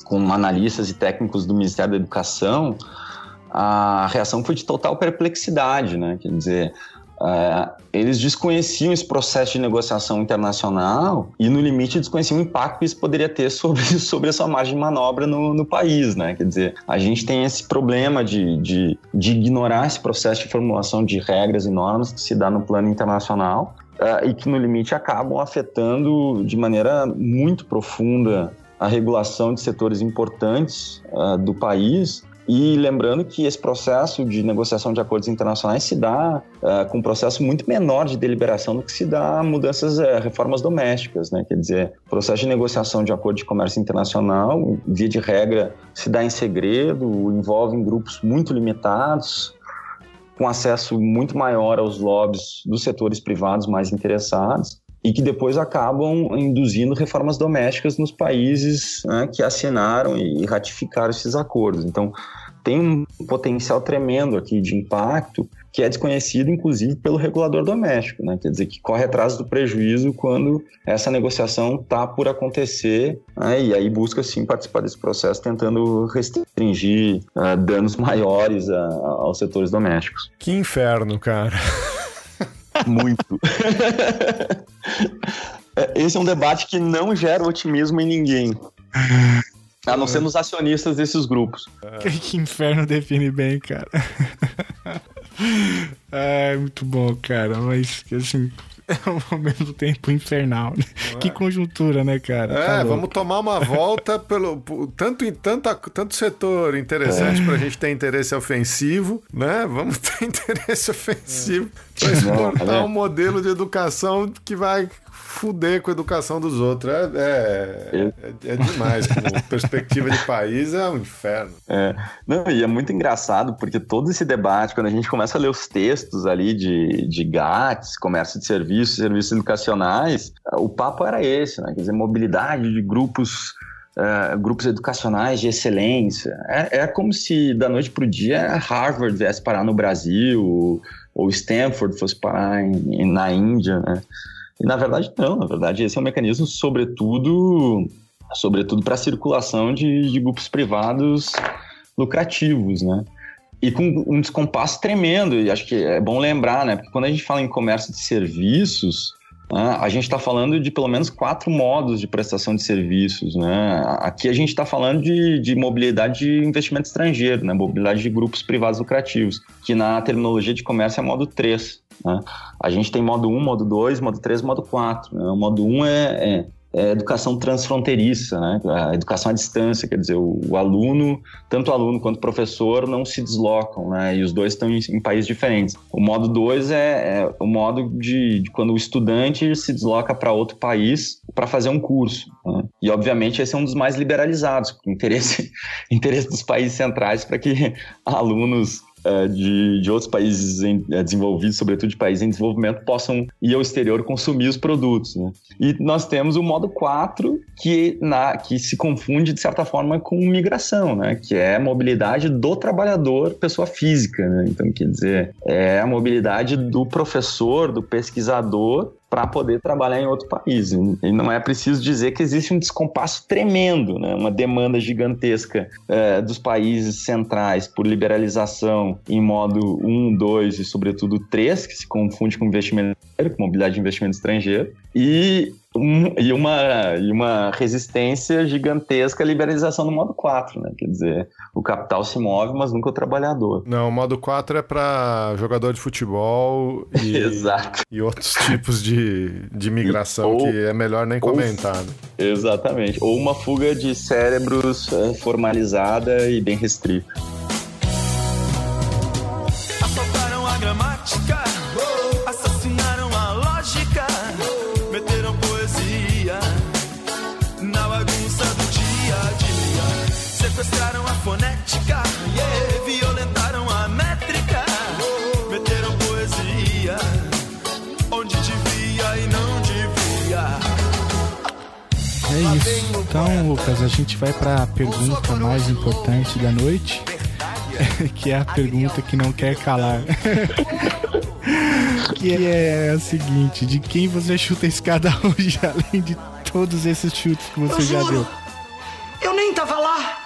com analistas e técnicos do Ministério da Educação, a reação foi de total perplexidade, né? Quer dizer, é, eles desconheciam esse processo de negociação internacional e, no limite, desconheciam o impacto que isso poderia ter sobre, <laughs> sobre a sua margem de manobra no, no país, né? Quer dizer, a gente tem esse problema de, de, de ignorar esse processo de formulação de regras e normas que se dá no plano internacional uh, e que, no limite, acabam afetando de maneira muito profunda a regulação de setores importantes uh, do país. E lembrando que esse processo de negociação de acordos internacionais se dá uh, com um processo muito menor de deliberação do que se dá mudanças, uh, reformas domésticas, né? Quer dizer, o processo de negociação de acordo de comércio internacional, via de regra, se dá em segredo, envolve grupos muito limitados, com acesso muito maior aos lobbies dos setores privados mais interessados e que depois acabam induzindo reformas domésticas nos países né, que assinaram e ratificaram esses acordos. Então, tem um potencial tremendo aqui de impacto que é desconhecido, inclusive, pelo regulador doméstico, né? Quer dizer, que corre atrás do prejuízo quando essa negociação está por acontecer, né? e aí busca, sim, participar desse processo, tentando restringir uh, danos <laughs> maiores a, aos setores domésticos. Que inferno, cara. <laughs> Muito. <laughs> Esse é um debate que não gera otimismo em ninguém. A não ser nos acionistas desses grupos. <laughs> Que, inferno define bem, cara. <laughs> É muito bom, cara. Mas, assim, é <laughs> ao mesmo tempo infernal. Né? Que conjuntura, né, cara? É, tá vamos tomar uma volta pelo tanto em tanta, tanto setor interessante é. pra gente ter interesse ofensivo, né? Vamos <laughs> ter interesse ofensivo é. para exportar é. um modelo de educação que vai fuder com a educação dos outros. É, é, é, é demais. Como <laughs> perspectiva de país é um inferno. É. Não, e é muito engraçado, porque todo esse debate, quando a gente começa a ler os textos ali de, de GATS, comércio de serviços, serviços educacionais, o papo era esse, né? Quer dizer, mobilidade de grupos. Uh, grupos educacionais de excelência. É, é como se da noite para o dia Harvard viesse parar no Brasil, ou Stanford fosse parar em, na Índia, né? E na verdade não, na verdade esse é um mecanismo sobretudo sobretudo para circulação de, de, grupos privados lucrativos, né? E com um descompasso tremendo, e acho que é bom lembrar, né? Porque quando a gente fala em comércio de serviços, Ah, a gente está falando de pelo menos quatro modos de prestação de serviços. Né? Aqui a gente está falando de, de mobilidade de investimento estrangeiro, né? mobilidade de grupos privados lucrativos, que na terminologia de comércio é modo 3. Né? A gente tem modo 1, modo 2, modo 3, modo 4. Né? O modo 1 é, é é, educação transfronteiriça, né? a educação à distância, quer dizer, o, o, aluno, tanto o aluno quanto o professor não se deslocam, né? e os dois estão em, em países diferentes. O modo 2 é, é, o modo de, de, quando o estudante se desloca para outro país para fazer um curso. Né? E, obviamente, esse é um dos mais liberalizados, interesse, <laughs> interesse dos países centrais para que <laughs> alunos de, de outros países em, é, desenvolvidos, sobretudo de países em desenvolvimento, possam ir ao exterior consumir os produtos. Né? E nós temos o modo 4, que, na, que se confunde, de certa forma, com migração, né? que é a mobilidade do trabalhador, pessoa física. Né? Então, quer dizer, é a mobilidade do professor, do pesquisador, para poder trabalhar em outro país. E não é preciso dizer que existe um descompasso tremendo, né? uma demanda gigantesca é, dos países centrais por liberalização em modo 1, 2 e, sobretudo, 3, que se confunde com investimento, com mobilidade de investimento estrangeiro, e um, e, uma, e uma resistência gigantesca à liberalização do modo 4, né? Quer dizer, o capital se move, mas nunca o trabalhador. Não, o modo 4 é para jogador de futebol <laughs> e, e outros <laughs> tipos de, de migração ou, que é melhor nem comentar. Ou, né? Exatamente. Ou uma fuga de cérebros é, formalizada e bem restrita. Isso. Então, Lucas, a gente vai para a pergunta mais importante da noite, <laughs> que é a pergunta que não quer calar. <laughs> que é a seguinte: de quem você chuta a escada <laughs> hoje, além de todos esses chutes que você já deu? Eu nem tava lá.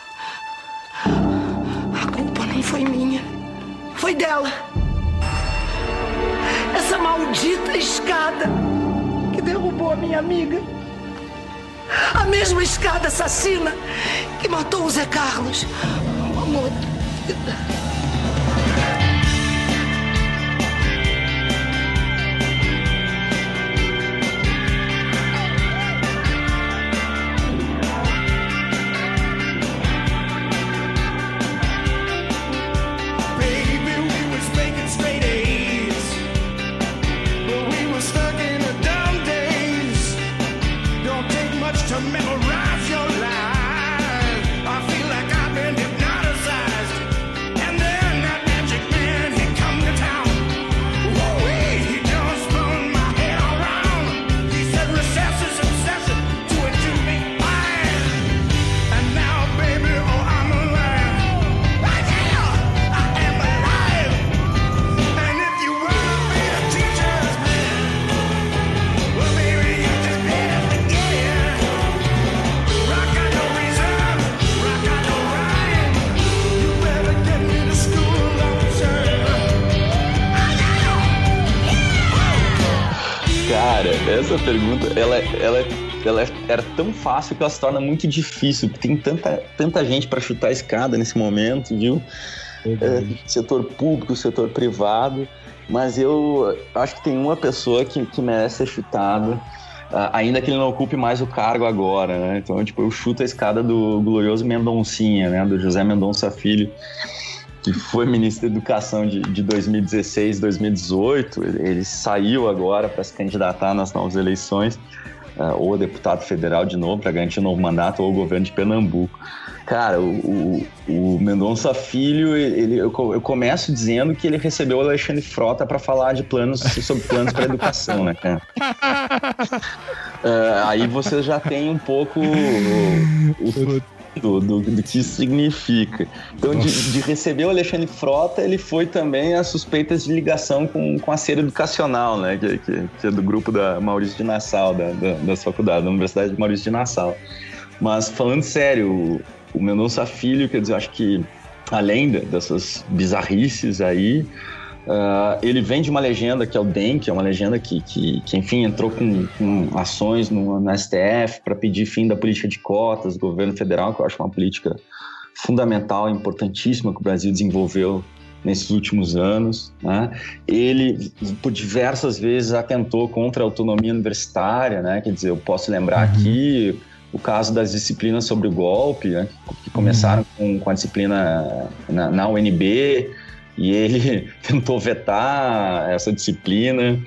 A culpa nem foi minha, foi dela. Essa maldita escada que derrubou a minha amiga. A mesma escada assassina que matou o Zé Carlos. O amor. Essa pergunta, ela, ela, ela era tão fácil que ela se torna muito difícil, porque tem tanta, tanta gente para chutar a escada nesse momento, viu? É, setor público, setor privado, mas eu acho que tem uma pessoa que, que merece ser chutada, ainda que ele não ocupe mais o cargo agora, né? Então, tipo, eu chuto a escada do glorioso Mendoncinha, né? Do José Mendonça Filho que foi ministro da Educação de, de 2016, 2018. Ele, ele saiu agora para se candidatar nas novas eleições, uh, ou deputado federal de novo, para garantir um novo mandato, ou o governo de Pernambuco. Cara, o, o, o Mendonça Filho, ele, eu, eu, começo dizendo que ele recebeu o Alexandre Frota para falar de planos sobre planos para educação, né, cara? Uh, <laughs> aí você já tem um pouco o, o, do, do, do, que isso significa. Então, de, de, receber o Alexandre Frota, ele foi também as suspeitas de ligação com, com a Ser Educacional, né? Que, que, que, é do grupo da Maurício de Nassau, da, da, da faculdade, da Universidade de Maurício de Nassau. Mas, falando sério, o, o Mendonça Filho, quer dizer, eu acho que além dessas bizarrices aí, Uh, ele vem de uma legenda que é o DEM, que é uma legenda que, que, que enfim, entrou com, com ações no, no STF para pedir fim da política de cotas do governo federal, que eu acho uma política fundamental, importantíssima que o Brasil desenvolveu nesses últimos anos. Né? Ele, por diversas vezes, atentou contra a autonomia universitária, né? quer dizer, eu posso lembrar uhum. aqui o caso das disciplinas sobre o golpe, né? que começaram uhum. com, com a disciplina na, na UNB, e ele <laughs> tentou vetar essa disciplina.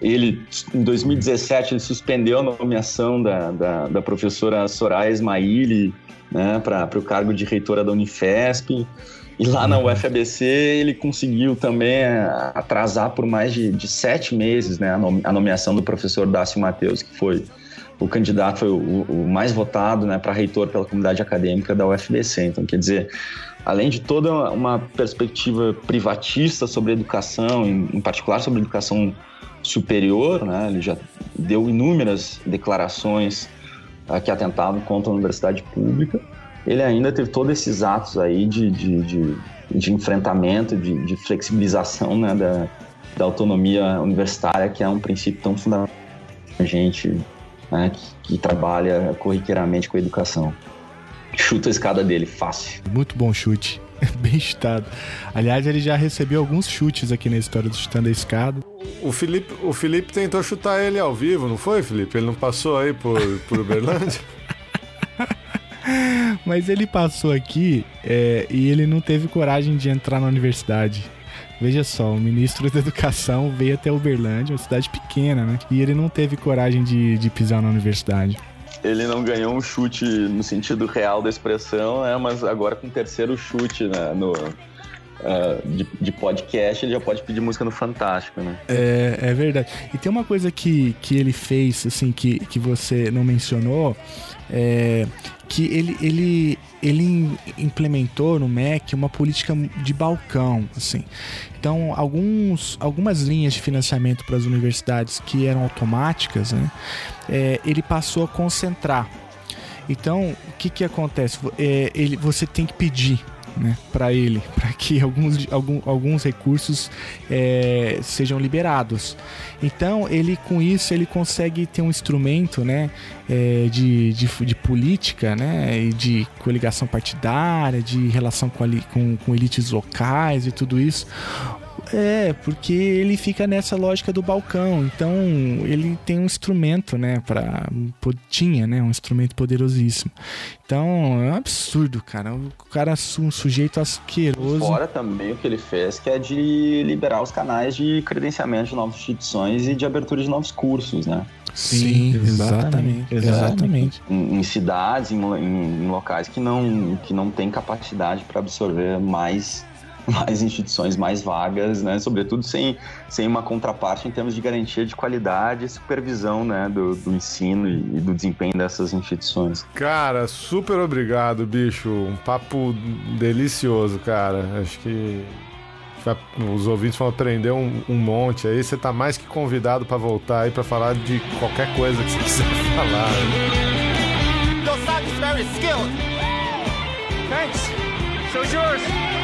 Ele, em 2017, ele suspendeu a nomeação da, da, da professora Soraya Ismaili né, para o cargo de reitora da Unifesp. E lá na UFABC ele conseguiu também é, atrasar por mais de, de sete meses né, a nomeação do professor Dácio Mateus, que foi o candidato, foi o, o mais votado né, para reitor pela comunidade acadêmica da UFBC. Então, quer dizer, além de toda uma perspectiva privatista sobre educação, em, particular sobre educação superior, né? ele já deu inúmeras declarações uh, que atentavam contra a universidade pública, ele ainda teve todos esses atos aí de, de, de, de enfrentamento, de, de flexibilização né? da, da autonomia universitária, que é um princípio tão fundamental a gente né? que, que trabalha corriqueiramente com a educação chuta a escada dele, fácil. Muito bom chute. <laughs> Bem chutado. Aliás, ele já recebeu alguns chutes aqui na história do Chutando a Escada. O Felipe, o Felipe tentou chutar ele ao vivo, não foi, Felipe? Ele não passou aí por, por Uberlândia? <laughs> <laughs> Mas ele passou aqui é, e ele não teve coragem de entrar na universidade. Veja só, o ministro da Educação veio até Uberlândia, uma cidade pequena, né? E ele não teve coragem de, de pisar na universidade ele não ganhou um chute no sentido real da expressão, né? Mas agora com o terceiro chute né? no, uh, de, de, podcast, ele já pode pedir música no Fantástico, né? É, é verdade. E tem uma coisa que, que ele fez, assim, que, que você não mencionou, é, que ele, ele, ele implementou no MEC uma política de balcão, assim. Então, alguns, algumas linhas de financiamento para as universidades que eram automáticas, né, é, ele passou a concentrar. Então, o que, que acontece? É, ele, você tem que pedir né, para ele, <laughs> para que alguns, algum, alguns recursos é, sejam liberados. Então, ele com isso ele consegue ter um instrumento né, é, de, de, de, política, né, e de coligação partidária, de relação com, com, com elites locais e tudo isso, é, porque ele fica nessa lógica do balcão. Então, ele tem um instrumento, né, para tinha, né, um instrumento poderosíssimo. Então, é um absurdo, cara. O cara é um sujeito asqueroso. Fora também o que ele fez, que é de liberar os canais de credenciamento de novas instituições e de abertura de novos cursos, né? Sim, Sim exatamente. Exatamente. Em, em cidades, em, em, locais que não, que não têm capacidade para absorver mais mais instituições mais vagas, né? Sobretudo sem, sem uma contraparte em termos de garantia de qualidade e supervisão, né? Do, do ensino e, do desempenho dessas instituições. Cara, super obrigado, bicho. Um papo delicioso, cara. Acho que os ouvintes vão aprender um, um monte aí. Você tá mais que convidado para voltar aí para falar de qualquer coisa que você quiser <laughs> falar. Your song is very skilled. Thanks. So yours.